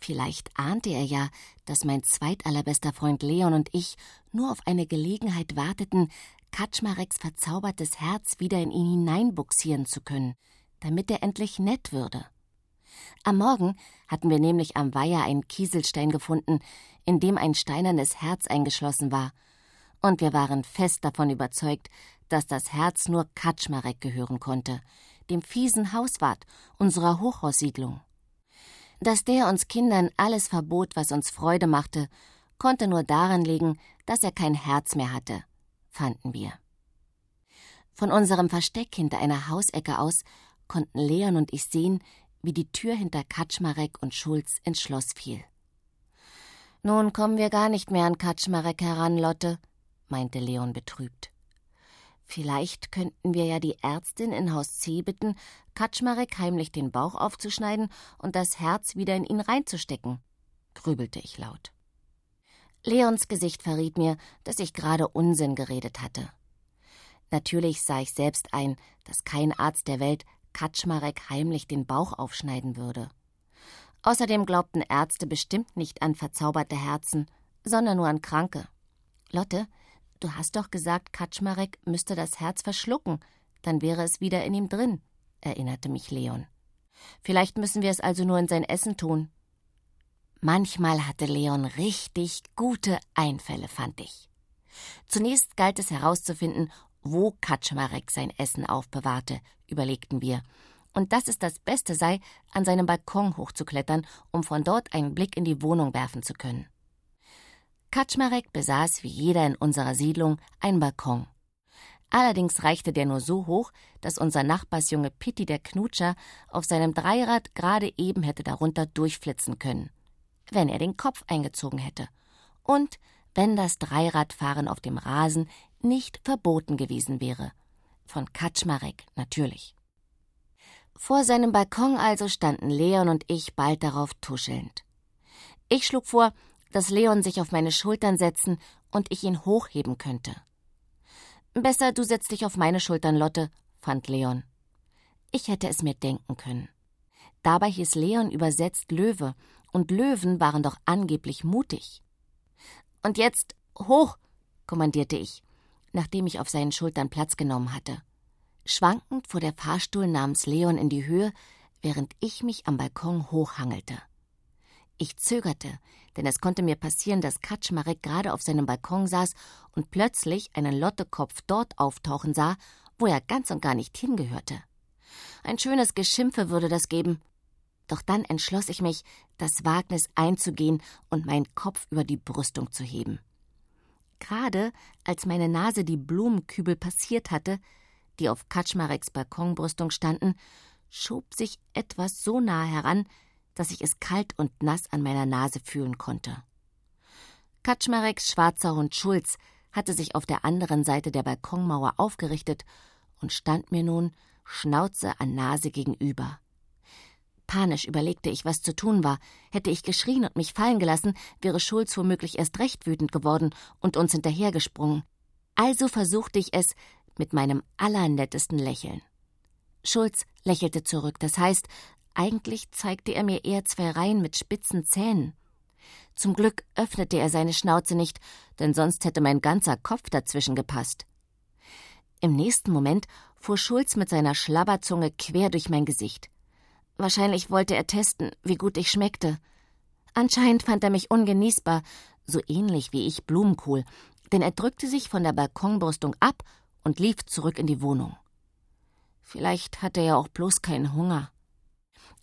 Vielleicht ahnte er ja, dass mein zweitallerbester Freund Leon und ich nur auf eine Gelegenheit warteten, Kaczmareks verzaubertes Herz wieder in ihn hineinbuxieren zu können, damit er endlich nett würde. Am Morgen hatten wir nämlich am Weiher einen Kieselstein gefunden, in dem ein steinernes Herz eingeschlossen war – und wir waren fest davon überzeugt, dass das Herz nur Kaczmarek gehören konnte, dem fiesen Hauswart unserer Hochhaussiedlung. Dass der uns Kindern alles verbot, was uns Freude machte, konnte nur daran liegen, dass er kein Herz mehr hatte, fanden wir. Von unserem Versteck hinter einer Hausecke aus konnten Leon und ich sehen, wie die Tür hinter Kaczmarek und Schulz ins Schloss fiel. Nun kommen wir gar nicht mehr an Kaczmarek heran, Lotte, meinte Leon betrübt. Vielleicht könnten wir ja die Ärztin in Haus C bitten, Kaczmarek heimlich den Bauch aufzuschneiden und das Herz wieder in ihn reinzustecken, grübelte ich laut. Leons Gesicht verriet mir, dass ich gerade Unsinn geredet hatte. Natürlich sah ich selbst ein, dass kein Arzt der Welt Kaczmarek heimlich den Bauch aufschneiden würde. Außerdem glaubten Ärzte bestimmt nicht an verzauberte Herzen, sondern nur an Kranke. Lotte, Du hast doch gesagt, Kaczmarek müsste das Herz verschlucken, dann wäre es wieder in ihm drin, erinnerte mich Leon. Vielleicht müssen wir es also nur in sein Essen tun. Manchmal hatte Leon richtig gute Einfälle, fand ich. Zunächst galt es herauszufinden, wo Kaczmarek sein Essen aufbewahrte, überlegten wir, und dass es das Beste sei, an seinem Balkon hochzuklettern, um von dort einen Blick in die Wohnung werfen zu können. Kaczmarek besaß wie jeder in unserer Siedlung einen Balkon. Allerdings reichte der nur so hoch, dass unser Nachbarsjunge Pitti der Knutscher auf seinem Dreirad gerade eben hätte darunter durchflitzen können, wenn er den Kopf eingezogen hätte. und wenn das Dreiradfahren auf dem Rasen nicht verboten gewesen wäre. Von Kaczmarek natürlich. Vor seinem Balkon also standen Leon und ich bald darauf tuschelnd. Ich schlug vor, dass Leon sich auf meine Schultern setzen und ich ihn hochheben könnte. Besser, du setzt dich auf meine Schultern, Lotte, fand Leon. Ich hätte es mir denken können. Dabei hieß Leon übersetzt Löwe, und Löwen waren doch angeblich mutig. Und jetzt hoch, kommandierte ich, nachdem ich auf seinen Schultern Platz genommen hatte. Schwankend fuhr der Fahrstuhl namens Leon in die Höhe, während ich mich am Balkon hochhangelte. Ich zögerte, denn es konnte mir passieren, dass Kaczmarek gerade auf seinem Balkon saß und plötzlich einen Lottekopf dort auftauchen sah, wo er ganz und gar nicht hingehörte. Ein schönes Geschimpfe würde das geben. Doch dann entschloss ich mich, das Wagnis einzugehen und meinen Kopf über die Brüstung zu heben. Gerade als meine Nase die Blumenkübel passiert hatte, die auf Kaczmareks Balkonbrüstung standen, schob sich etwas so nah heran, dass ich es kalt und nass an meiner Nase fühlen konnte. Kaczmareks schwarzer Hund Schulz hatte sich auf der anderen Seite der Balkonmauer aufgerichtet und stand mir nun Schnauze an Nase gegenüber. Panisch überlegte ich, was zu tun war. Hätte ich geschrien und mich fallen gelassen, wäre Schulz womöglich erst recht wütend geworden und uns hinterhergesprungen. Also versuchte ich es mit meinem allernettesten Lächeln. Schulz lächelte zurück, das heißt, eigentlich zeigte er mir eher zwei Reihen mit spitzen Zähnen. Zum Glück öffnete er seine Schnauze nicht, denn sonst hätte mein ganzer Kopf dazwischen gepasst. Im nächsten Moment fuhr Schulz mit seiner Schlabberzunge quer durch mein Gesicht. Wahrscheinlich wollte er testen, wie gut ich schmeckte. Anscheinend fand er mich ungenießbar, so ähnlich wie ich Blumenkohl, denn er drückte sich von der Balkonbrüstung ab und lief zurück in die Wohnung. Vielleicht hatte er auch bloß keinen Hunger.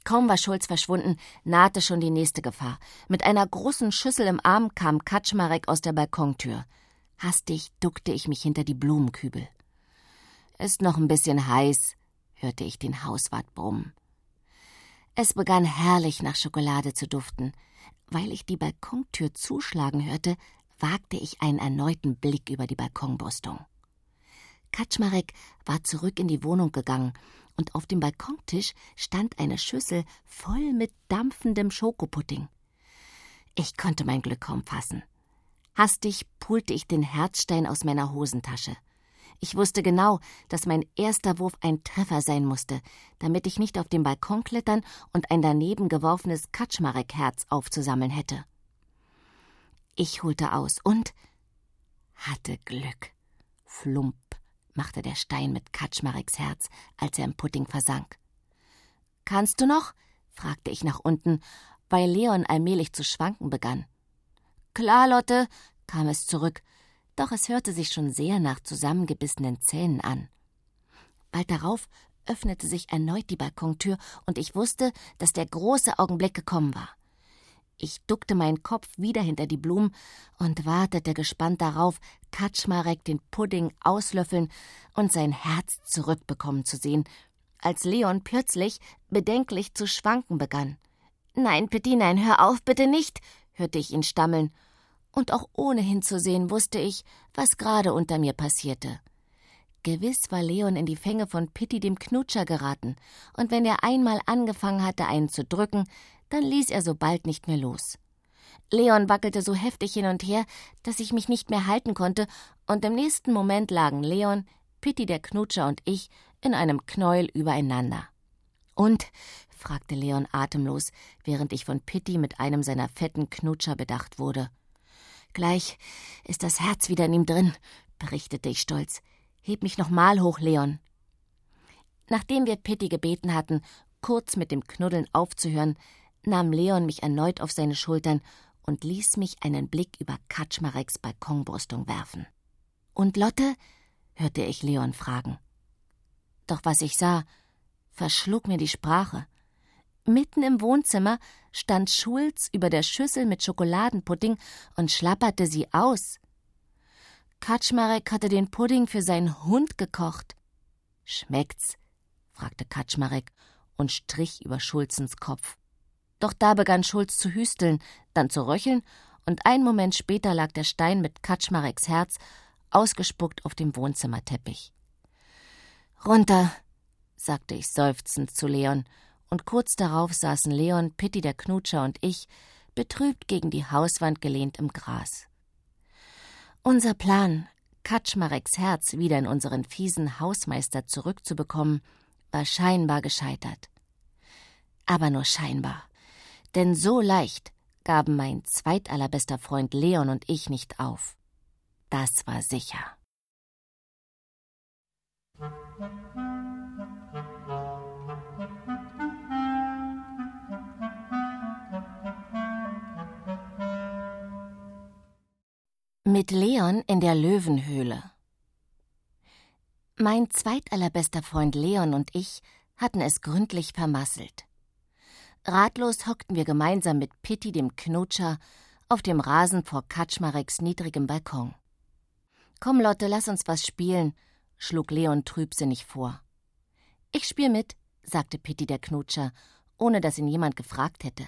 Kaum war Schulz verschwunden, nahte schon die nächste Gefahr. Mit einer großen Schüssel im Arm kam Kaczmarek aus der Balkontür. Hastig duckte ich mich hinter die Blumenkübel. Ist noch ein bisschen heiß, hörte ich den Hauswart brummen. Es begann herrlich nach Schokolade zu duften. Weil ich die Balkontür zuschlagen hörte, wagte ich einen erneuten Blick über die Balkonbrüstung. Kaczmarek war zurück in die Wohnung gegangen und auf dem Balkontisch stand eine Schüssel voll mit dampfendem Schokopudding. Ich konnte mein Glück kaum fassen. Hastig pulte ich den Herzstein aus meiner Hosentasche. Ich wusste genau, dass mein erster Wurf ein Treffer sein musste, damit ich nicht auf den Balkon klettern und ein daneben geworfenes Kaczmarek-Herz aufzusammeln hätte. Ich holte aus und hatte Glück. Flump machte der Stein mit Kaczmareks Herz, als er im Pudding versank. Kannst du noch? fragte ich nach unten, weil Leon allmählich zu schwanken begann. Klar, Lotte, kam es zurück, doch es hörte sich schon sehr nach zusammengebissenen Zähnen an. Bald darauf öffnete sich erneut die Balkontür, und ich wusste, dass der große Augenblick gekommen war. Ich duckte meinen Kopf wieder hinter die Blumen und wartete gespannt darauf, Kaczmarek den Pudding auslöffeln und sein Herz zurückbekommen zu sehen, als Leon plötzlich bedenklich zu schwanken begann. Nein, Petinein, hör auf, bitte nicht, hörte ich ihn stammeln, und auch ohne hinzusehen wusste ich, was gerade unter mir passierte. Gewiss war Leon in die Fänge von Pitti dem Knutscher geraten, und wenn er einmal angefangen hatte, einen zu drücken, dann ließ er so bald nicht mehr los. Leon wackelte so heftig hin und her, dass ich mich nicht mehr halten konnte, und im nächsten Moment lagen Leon, Pitti der Knutscher und ich in einem Knäuel übereinander. Und? fragte Leon atemlos, während ich von Pitti mit einem seiner fetten Knutscher bedacht wurde. Gleich ist das Herz wieder in ihm drin, berichtete ich stolz. Heb mich noch mal hoch, Leon. Nachdem wir Pitti gebeten hatten, kurz mit dem Knuddeln aufzuhören, nahm Leon mich erneut auf seine Schultern und ließ mich einen Blick über Kaczmareks Balkonbrüstung werfen. Und Lotte? hörte ich Leon fragen. Doch was ich sah, verschlug mir die Sprache. Mitten im Wohnzimmer stand Schulz über der Schüssel mit Schokoladenpudding und schlapperte sie aus. Kaczmarek hatte den Pudding für seinen Hund gekocht. Schmeckt's? fragte Kaczmarek und strich über Schulzens Kopf. Doch da begann Schulz zu hüsteln, dann zu röcheln und einen Moment später lag der Stein mit Kaczmareks Herz ausgespuckt auf dem Wohnzimmerteppich. Runter, sagte ich seufzend zu Leon, und kurz darauf saßen Leon, Pitti der Knutscher und ich betrübt gegen die Hauswand gelehnt im Gras. Unser Plan, Kaczmareks Herz wieder in unseren fiesen Hausmeister zurückzubekommen, war scheinbar gescheitert. Aber nur scheinbar. Denn so leicht gaben mein zweitallerbester Freund Leon und ich nicht auf. Das war sicher. Mit Leon in der Löwenhöhle. Mein zweitallerbester Freund Leon und ich hatten es gründlich vermasselt. Ratlos hockten wir gemeinsam mit Pitti, dem Knutscher, auf dem Rasen vor Kaczmareks niedrigem Balkon. Komm, Lotte, lass uns was spielen, schlug Leon trübsinnig vor. Ich spiel mit, sagte Pitti der Knutscher, ohne dass ihn jemand gefragt hätte.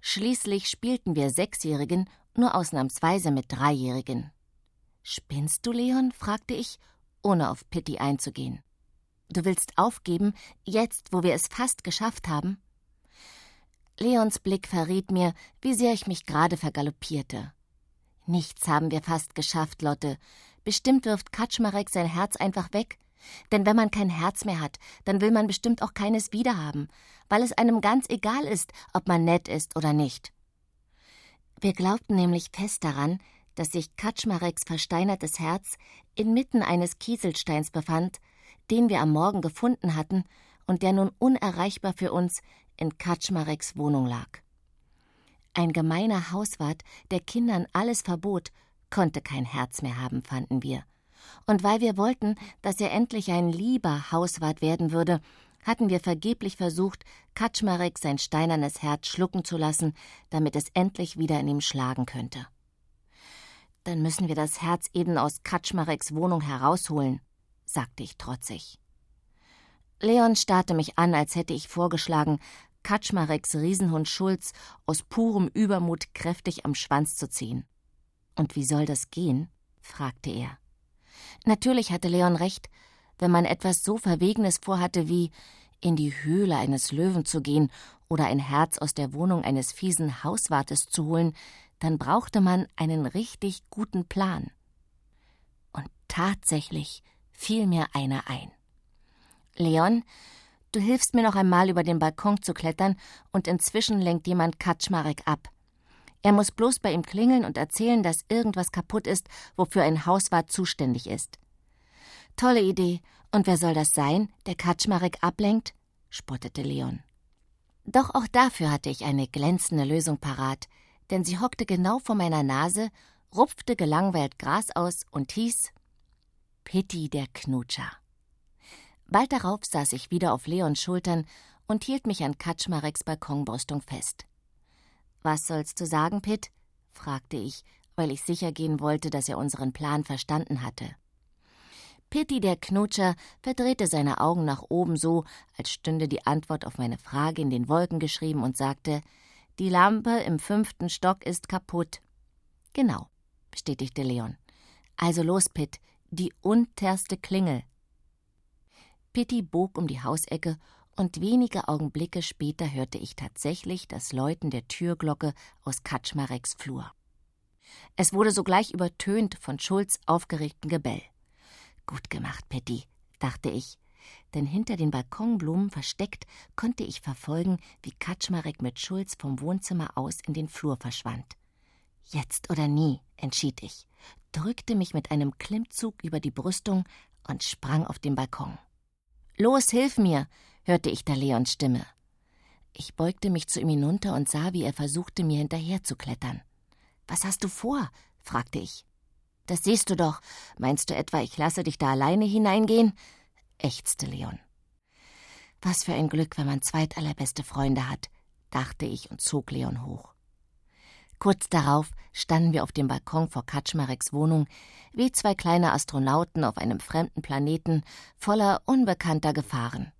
Schließlich spielten wir Sechsjährigen nur ausnahmsweise mit Dreijährigen. Spinnst du, Leon? fragte ich, ohne auf Pitti einzugehen. Du willst aufgeben, jetzt, wo wir es fast geschafft haben? Leons Blick verriet mir, wie sehr ich mich gerade vergaloppierte. Nichts haben wir fast geschafft, Lotte. Bestimmt wirft Kaczmarek sein Herz einfach weg. Denn wenn man kein Herz mehr hat, dann will man bestimmt auch keines wiederhaben, weil es einem ganz egal ist, ob man nett ist oder nicht. Wir glaubten nämlich fest daran, dass sich Kaczmareks versteinertes Herz inmitten eines Kieselsteins befand, den wir am Morgen gefunden hatten und der nun unerreichbar für uns in Kaczmareks Wohnung lag. Ein gemeiner Hauswart, der Kindern alles verbot, konnte kein Herz mehr haben, fanden wir. Und weil wir wollten, dass er endlich ein lieber Hauswart werden würde, hatten wir vergeblich versucht, Kaczmarek sein steinernes Herz schlucken zu lassen, damit es endlich wieder in ihm schlagen könnte. Dann müssen wir das Herz eben aus Kaczmareks Wohnung herausholen, sagte ich trotzig. Leon starrte mich an, als hätte ich vorgeschlagen, Kaczmareks Riesenhund Schulz aus purem Übermut kräftig am Schwanz zu ziehen. Und wie soll das gehen? fragte er. Natürlich hatte Leon recht, wenn man etwas so Verwegenes vorhatte wie in die Höhle eines Löwen zu gehen oder ein Herz aus der Wohnung eines fiesen Hauswartes zu holen, dann brauchte man einen richtig guten Plan. Und tatsächlich fiel mir einer ein. Leon, du hilfst mir noch einmal über den Balkon zu klettern und inzwischen lenkt jemand Kaczmarek ab. Er muss bloß bei ihm klingeln und erzählen, dass irgendwas kaputt ist, wofür ein Hauswart zuständig ist. Tolle Idee. Und wer soll das sein, der Kaczmarek ablenkt? spottete Leon. Doch auch dafür hatte ich eine glänzende Lösung parat, denn sie hockte genau vor meiner Nase, rupfte gelangweilt Gras aus und hieß Pitti der Knutscher. Bald darauf saß ich wieder auf Leons Schultern und hielt mich an Kaczmareks Balkonbrüstung fest. Was sollst du sagen, Pitt? fragte ich, weil ich sicher gehen wollte, dass er unseren Plan verstanden hatte. Pitti der Knutscher verdrehte seine Augen nach oben so, als stünde die Antwort auf meine Frage in den Wolken geschrieben und sagte: Die Lampe im fünften Stock ist kaputt. Genau, bestätigte Leon. Also los, Pitt, die unterste Klingel. Pitti bog um die Hausecke und wenige Augenblicke später hörte ich tatsächlich das Läuten der Türglocke aus Kaczmareks Flur. Es wurde sogleich übertönt von Schulz aufgeregten Gebell. Gut gemacht, Petty, dachte ich, denn hinter den Balkonblumen versteckt konnte ich verfolgen, wie Kaczmarek mit Schulz vom Wohnzimmer aus in den Flur verschwand. Jetzt oder nie, entschied ich, drückte mich mit einem Klimmzug über die Brüstung und sprang auf den Balkon. Los, hilf mir, hörte ich da Leons Stimme. Ich beugte mich zu ihm hinunter und sah, wie er versuchte, mir hinterherzuklettern. Was hast du vor? fragte ich. Das siehst du doch. Meinst du etwa, ich lasse dich da alleine hineingehen? ächzte Leon. Was für ein Glück, wenn man zweitallerbeste Freunde hat, dachte ich und zog Leon hoch. Kurz darauf standen wir auf dem Balkon vor Kaczmareks Wohnung, wie zwei kleine Astronauten auf einem fremden Planeten voller unbekannter Gefahren.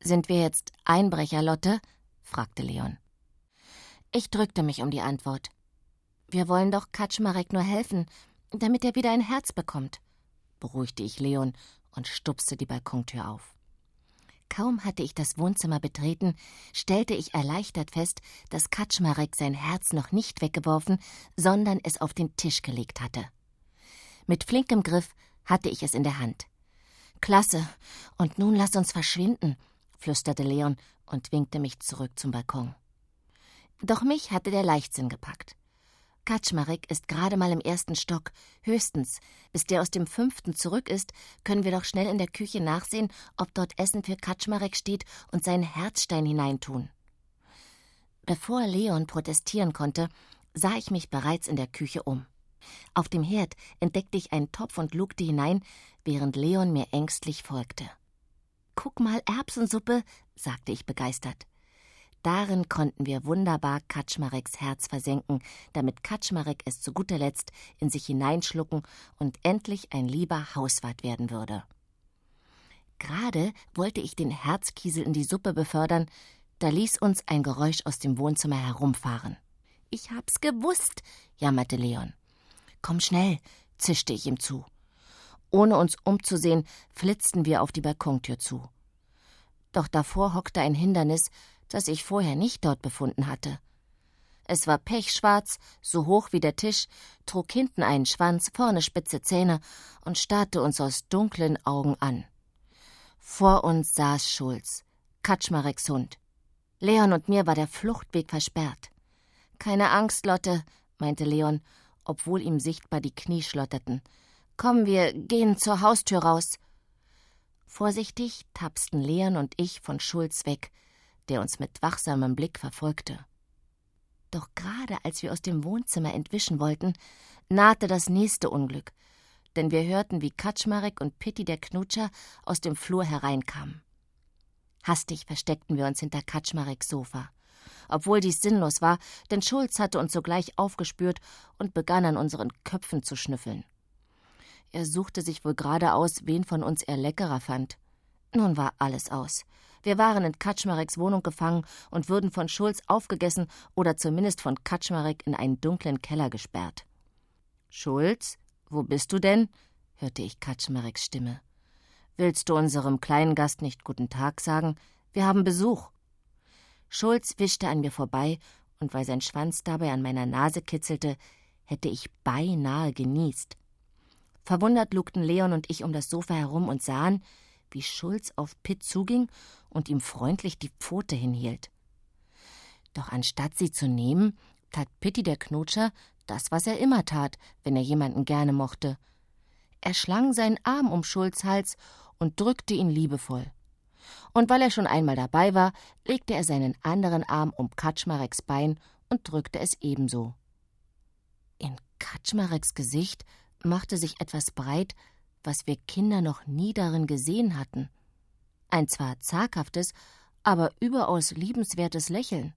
Sind wir jetzt Einbrecher, Lotte? fragte Leon. Ich drückte mich um die Antwort. Wir wollen doch Kaczmarek nur helfen, damit er wieder ein Herz bekommt, beruhigte ich Leon und stupste die Balkontür auf. Kaum hatte ich das Wohnzimmer betreten, stellte ich erleichtert fest, dass Kaczmarek sein Herz noch nicht weggeworfen, sondern es auf den Tisch gelegt hatte. Mit flinkem Griff hatte ich es in der Hand. Klasse, und nun lass uns verschwinden, flüsterte Leon und winkte mich zurück zum Balkon. Doch mich hatte der Leichtsinn gepackt. Kaczmarek ist gerade mal im ersten Stock, höchstens. Bis der aus dem fünften zurück ist, können wir doch schnell in der Küche nachsehen, ob dort Essen für Kaczmarek steht und seinen Herzstein hineintun. Bevor Leon protestieren konnte, sah ich mich bereits in der Küche um. Auf dem Herd entdeckte ich einen Topf und lugte hinein, während Leon mir ängstlich folgte. Guck mal, Erbsensuppe, sagte ich begeistert. Darin konnten wir wunderbar Kaczmareks Herz versenken, damit Kaczmarek es zu guter Letzt in sich hineinschlucken und endlich ein lieber Hauswart werden würde. Gerade wollte ich den Herzkiesel in die Suppe befördern, da ließ uns ein Geräusch aus dem Wohnzimmer herumfahren. Ich hab's gewusst, jammerte Leon. Komm schnell, zischte ich ihm zu. Ohne uns umzusehen, flitzten wir auf die Balkontür zu. Doch davor hockte ein Hindernis, das ich vorher nicht dort befunden hatte. Es war pechschwarz, so hoch wie der Tisch, trug hinten einen Schwanz, vorne spitze Zähne und starrte uns aus dunklen Augen an. Vor uns saß Schulz, Kaczmareks Hund. Leon und mir war der Fluchtweg versperrt. Keine Angst, Lotte, meinte Leon, obwohl ihm sichtbar die Knie schlotterten. Komm, wir gehen zur Haustür raus. Vorsichtig tapsten Leon und ich von Schulz weg, der uns mit wachsamem Blick verfolgte. Doch gerade als wir aus dem Wohnzimmer entwischen wollten, nahte das nächste Unglück, denn wir hörten, wie Kaczmarek und Pitti der Knutscher aus dem Flur hereinkamen. Hastig versteckten wir uns hinter Kaczmareks Sofa, obwohl dies sinnlos war, denn Schulz hatte uns sogleich aufgespürt und begann an unseren Köpfen zu schnüffeln. Er suchte sich wohl gerade aus, wen von uns er leckerer fand. Nun war alles aus. Wir waren in Kaczmareks Wohnung gefangen und würden von Schulz aufgegessen oder zumindest von Kaczmarek in einen dunklen Keller gesperrt. Schulz, wo bist du denn? hörte ich Kaczmareks Stimme. Willst du unserem kleinen Gast nicht guten Tag sagen? Wir haben Besuch. Schulz wischte an mir vorbei, und weil sein Schwanz dabei an meiner Nase kitzelte, hätte ich beinahe genießt. Verwundert lugten Leon und ich um das Sofa herum und sahen, wie Schulz auf Pitt zuging und ihm freundlich die Pfote hinhielt. Doch anstatt sie zu nehmen, tat Pitti der Knutscher das, was er immer tat, wenn er jemanden gerne mochte. Er schlang seinen Arm um Schulz Hals und drückte ihn liebevoll. Und weil er schon einmal dabei war, legte er seinen anderen Arm um Kaczmareks Bein und drückte es ebenso. In Kaczmareks Gesicht machte sich etwas breit, was wir Kinder noch nie darin gesehen hatten. Ein zwar zaghaftes, aber überaus liebenswertes Lächeln.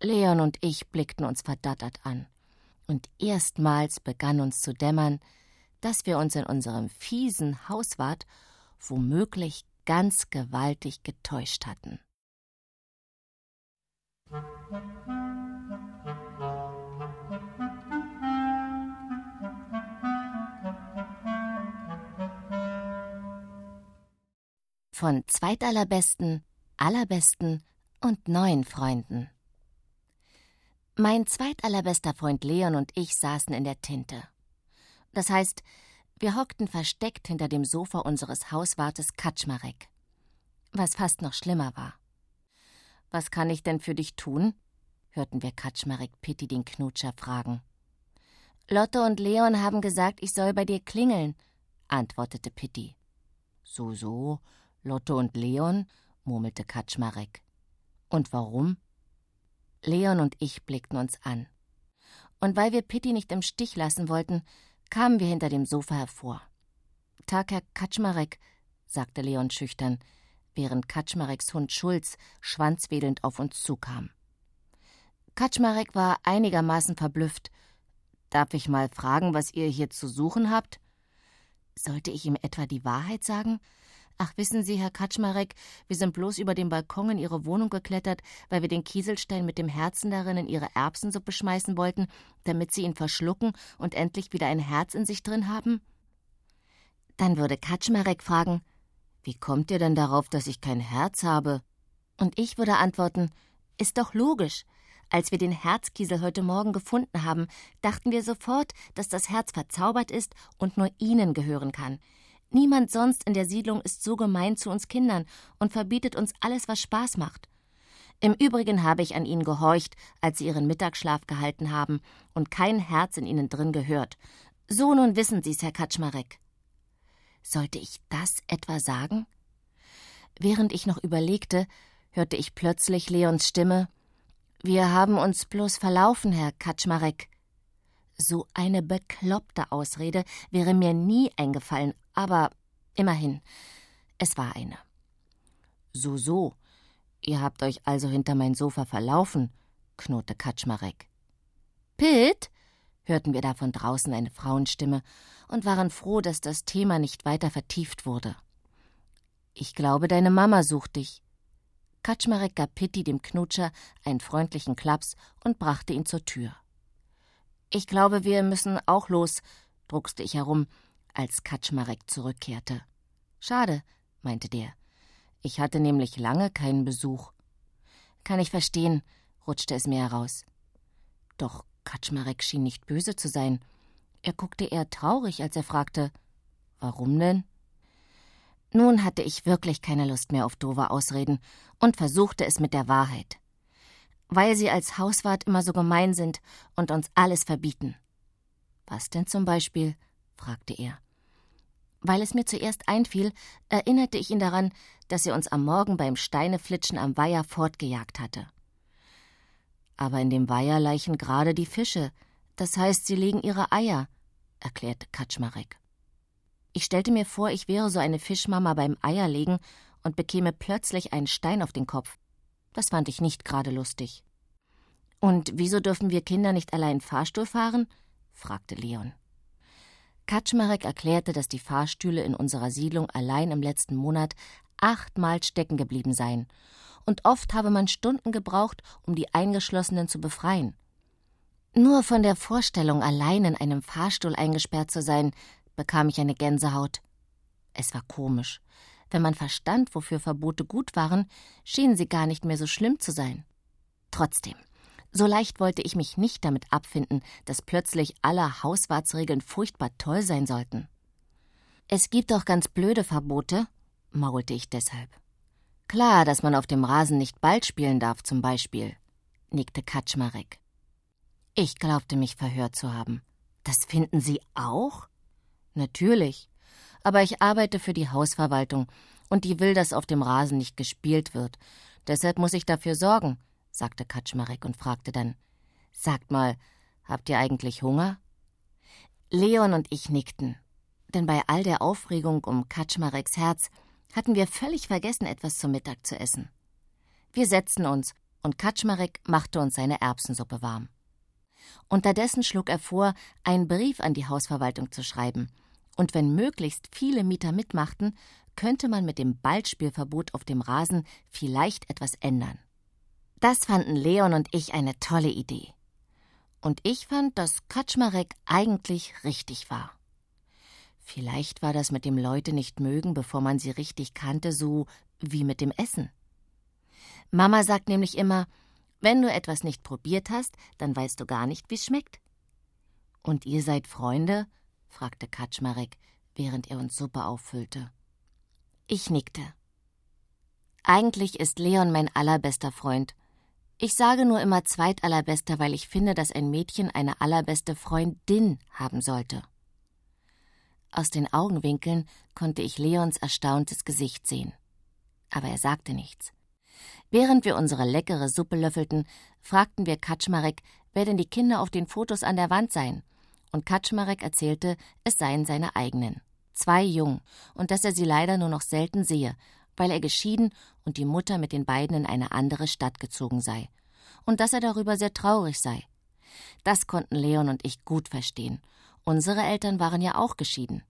Leon und ich blickten uns verdattert an, und erstmals begann uns zu dämmern, dass wir uns in unserem fiesen Hauswart womöglich ganz gewaltig getäuscht hatten. Von zweitallerbesten, allerbesten und neuen Freunden. Mein zweitallerbester Freund Leon und ich saßen in der Tinte. Das heißt, wir hockten versteckt hinter dem Sofa unseres Hauswartes Kaczmarek. Was fast noch schlimmer war. Was kann ich denn für dich tun? hörten wir Kaczmarek Pitti den Knutscher fragen. Lotte und Leon haben gesagt, ich soll bei dir klingeln, antwortete Pitti. So, so, Lotte und Leon? murmelte Kaczmarek. Und warum? Leon und ich blickten uns an. Und weil wir Pitti nicht im Stich lassen wollten, kamen wir hinter dem Sofa hervor. Tag, Herr Kaczmarek, sagte Leon schüchtern, während Kaczmareks Hund Schulz schwanzwedelnd auf uns zukam. Kaczmarek war einigermaßen verblüfft. Darf ich mal fragen, was ihr hier zu suchen habt? Sollte ich ihm etwa die Wahrheit sagen? Ach, wissen Sie, Herr Kaczmarek, wir sind bloß über den Balkon in Ihre Wohnung geklettert, weil wir den Kieselstein mit dem Herzen darin in Ihre Erbsensuppe schmeißen wollten, damit Sie ihn verschlucken und endlich wieder ein Herz in sich drin haben? Dann würde Kaczmarek fragen, wie kommt ihr denn darauf, dass ich kein Herz habe? Und ich würde antworten, ist doch logisch. Als wir den Herzkiesel heute Morgen gefunden haben, dachten wir sofort, dass das Herz verzaubert ist und nur Ihnen gehören kann. Niemand sonst in der Siedlung ist so gemein zu uns Kindern und verbietet uns alles, was Spaß macht. Im Übrigen habe ich an Ihnen gehorcht, als Sie Ihren Mittagsschlaf gehalten haben und kein Herz in Ihnen drin gehört. So nun wissen Sie's, Herr Kaczmarek. Sollte ich das etwa sagen? Während ich noch überlegte, hörte ich plötzlich Leons Stimme. Wir haben uns bloß verlaufen, Herr Kaczmarek. So eine bekloppte Ausrede wäre mir nie eingefallen, aber immerhin, es war eine. So, so, ihr habt euch also hinter mein Sofa verlaufen, knurrte Kaczmarek. Pitt? hörten wir da von draußen eine Frauenstimme und waren froh, dass das Thema nicht weiter vertieft wurde. Ich glaube, deine Mama sucht dich. Kaczmarek gab Pitti dem Knutscher einen freundlichen Klaps und brachte ihn zur Tür. Ich glaube, wir müssen auch los, druckste ich herum, als Kaczmarek zurückkehrte. Schade, meinte der. Ich hatte nämlich lange keinen Besuch. Kann ich verstehen, rutschte es mir heraus. Doch Kaczmarek schien nicht böse zu sein. Er guckte eher traurig, als er fragte: Warum denn? Nun hatte ich wirklich keine Lust mehr auf doofe Ausreden und versuchte es mit der Wahrheit weil sie als Hauswart immer so gemein sind und uns alles verbieten. Was denn zum Beispiel? fragte er. Weil es mir zuerst einfiel, erinnerte ich ihn daran, dass er uns am Morgen beim Steineflitschen am Weiher fortgejagt hatte. Aber in dem Weiher leichen gerade die Fische, das heißt, sie legen ihre Eier, erklärte Kaczmarek. Ich stellte mir vor, ich wäre so eine Fischmama beim Eierlegen und bekäme plötzlich einen Stein auf den Kopf. Das fand ich nicht gerade lustig. Und wieso dürfen wir Kinder nicht allein Fahrstuhl fahren? fragte Leon. Kaczmarek erklärte, dass die Fahrstühle in unserer Siedlung allein im letzten Monat achtmal stecken geblieben seien, und oft habe man Stunden gebraucht, um die Eingeschlossenen zu befreien. Nur von der Vorstellung, allein in einem Fahrstuhl eingesperrt zu sein, bekam ich eine Gänsehaut. Es war komisch. Wenn man verstand, wofür Verbote gut waren, schienen sie gar nicht mehr so schlimm zu sein. Trotzdem, so leicht wollte ich mich nicht damit abfinden, dass plötzlich alle Hauswartsregeln furchtbar toll sein sollten. Es gibt doch ganz blöde Verbote, maulte ich deshalb. Klar, dass man auf dem Rasen nicht Ball spielen darf, zum Beispiel, nickte Kaczmarek. Ich glaubte mich verhört zu haben. Das finden Sie auch? Natürlich aber ich arbeite für die Hausverwaltung und die will, dass auf dem Rasen nicht gespielt wird. Deshalb muss ich dafür sorgen, sagte Kaczmarek und fragte dann: Sagt mal, habt ihr eigentlich Hunger? Leon und ich nickten, denn bei all der Aufregung um Kaczmareks Herz hatten wir völlig vergessen, etwas zum Mittag zu essen. Wir setzten uns und Kaczmarek machte uns seine Erbsensuppe warm. Unterdessen schlug er vor, einen Brief an die Hausverwaltung zu schreiben und wenn möglichst viele Mieter mitmachten, könnte man mit dem Ballspielverbot auf dem Rasen vielleicht etwas ändern. Das fanden Leon und ich eine tolle Idee. Und ich fand, dass Kaczmarek eigentlich richtig war. Vielleicht war das mit dem Leute nicht mögen, bevor man sie richtig kannte, so wie mit dem Essen. Mama sagt nämlich immer, wenn du etwas nicht probiert hast, dann weißt du gar nicht, wie's schmeckt. Und ihr seid Freunde? fragte Kaczmarek, während er uns Suppe auffüllte. Ich nickte. Eigentlich ist Leon mein allerbester Freund. Ich sage nur immer zweitallerbester, weil ich finde, dass ein Mädchen eine allerbeste Freundin haben sollte. Aus den Augenwinkeln konnte ich Leons erstauntes Gesicht sehen. Aber er sagte nichts. Während wir unsere leckere Suppe löffelten, fragten wir Kaczmarek, wer denn die Kinder auf den Fotos an der Wand seien und Kaczmarek erzählte, es seien seine eigenen. Zwei jung, und dass er sie leider nur noch selten sehe, weil er geschieden und die Mutter mit den beiden in eine andere Stadt gezogen sei. Und dass er darüber sehr traurig sei. Das konnten Leon und ich gut verstehen. Unsere Eltern waren ja auch geschieden.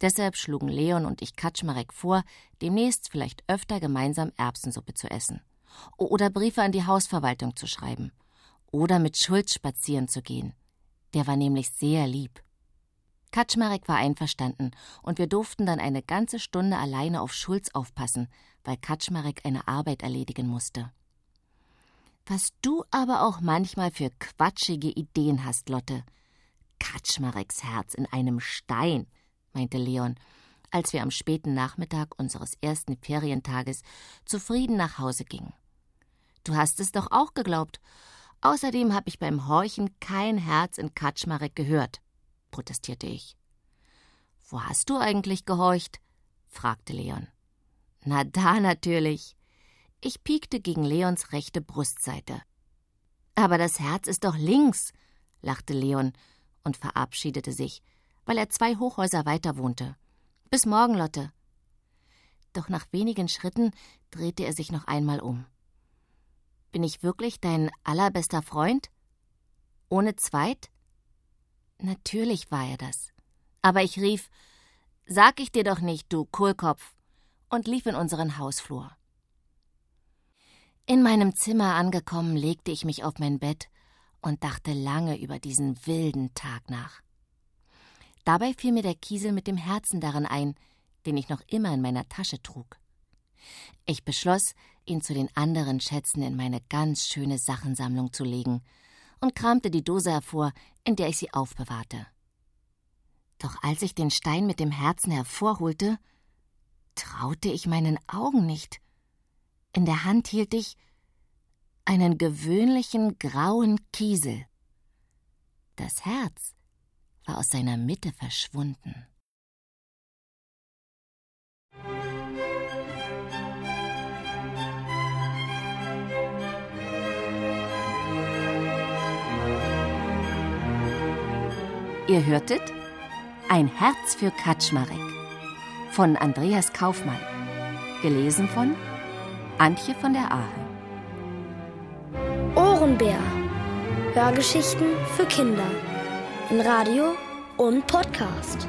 Deshalb schlugen Leon und ich Kaczmarek vor, demnächst vielleicht öfter gemeinsam Erbsensuppe zu essen. Oder Briefe an die Hausverwaltung zu schreiben. Oder mit Schulz spazieren zu gehen. Der war nämlich sehr lieb. Kaczmarek war einverstanden und wir durften dann eine ganze Stunde alleine auf Schulz aufpassen, weil Kaczmarek eine Arbeit erledigen musste. Was du aber auch manchmal für quatschige Ideen hast, Lotte. Kaczmareks Herz in einem Stein, meinte Leon, als wir am späten Nachmittag unseres ersten Ferientages zufrieden nach Hause gingen. Du hast es doch auch geglaubt. Außerdem habe ich beim Horchen kein Herz in Kaczmarek gehört, protestierte ich. Wo hast du eigentlich gehorcht? fragte Leon. Na da natürlich. Ich piekte gegen Leons rechte Brustseite. Aber das Herz ist doch links, lachte Leon und verabschiedete sich, weil er zwei Hochhäuser weiter wohnte. Bis morgen, Lotte. Doch nach wenigen Schritten drehte er sich noch einmal um. Bin ich wirklich dein allerbester Freund? Ohne Zweit? Natürlich war er das. Aber ich rief, Sag ich dir doch nicht, du Kohlkopf, und lief in unseren Hausflur. In meinem Zimmer angekommen, legte ich mich auf mein Bett und dachte lange über diesen wilden Tag nach. Dabei fiel mir der Kiesel mit dem Herzen daran ein, den ich noch immer in meiner Tasche trug. Ich beschloss, ihn zu den anderen Schätzen in meine ganz schöne Sachensammlung zu legen und kramte die Dose hervor, in der ich sie aufbewahrte. Doch als ich den Stein mit dem Herzen hervorholte, traute ich meinen Augen nicht. In der Hand hielt ich einen gewöhnlichen grauen Kiesel. Das Herz war aus seiner Mitte verschwunden. Ihr hörtet Ein Herz für Kaczmarek von Andreas Kaufmann. Gelesen von Antje von der Ahe. Ohrenbär. Hörgeschichten für Kinder. In Radio und Podcast.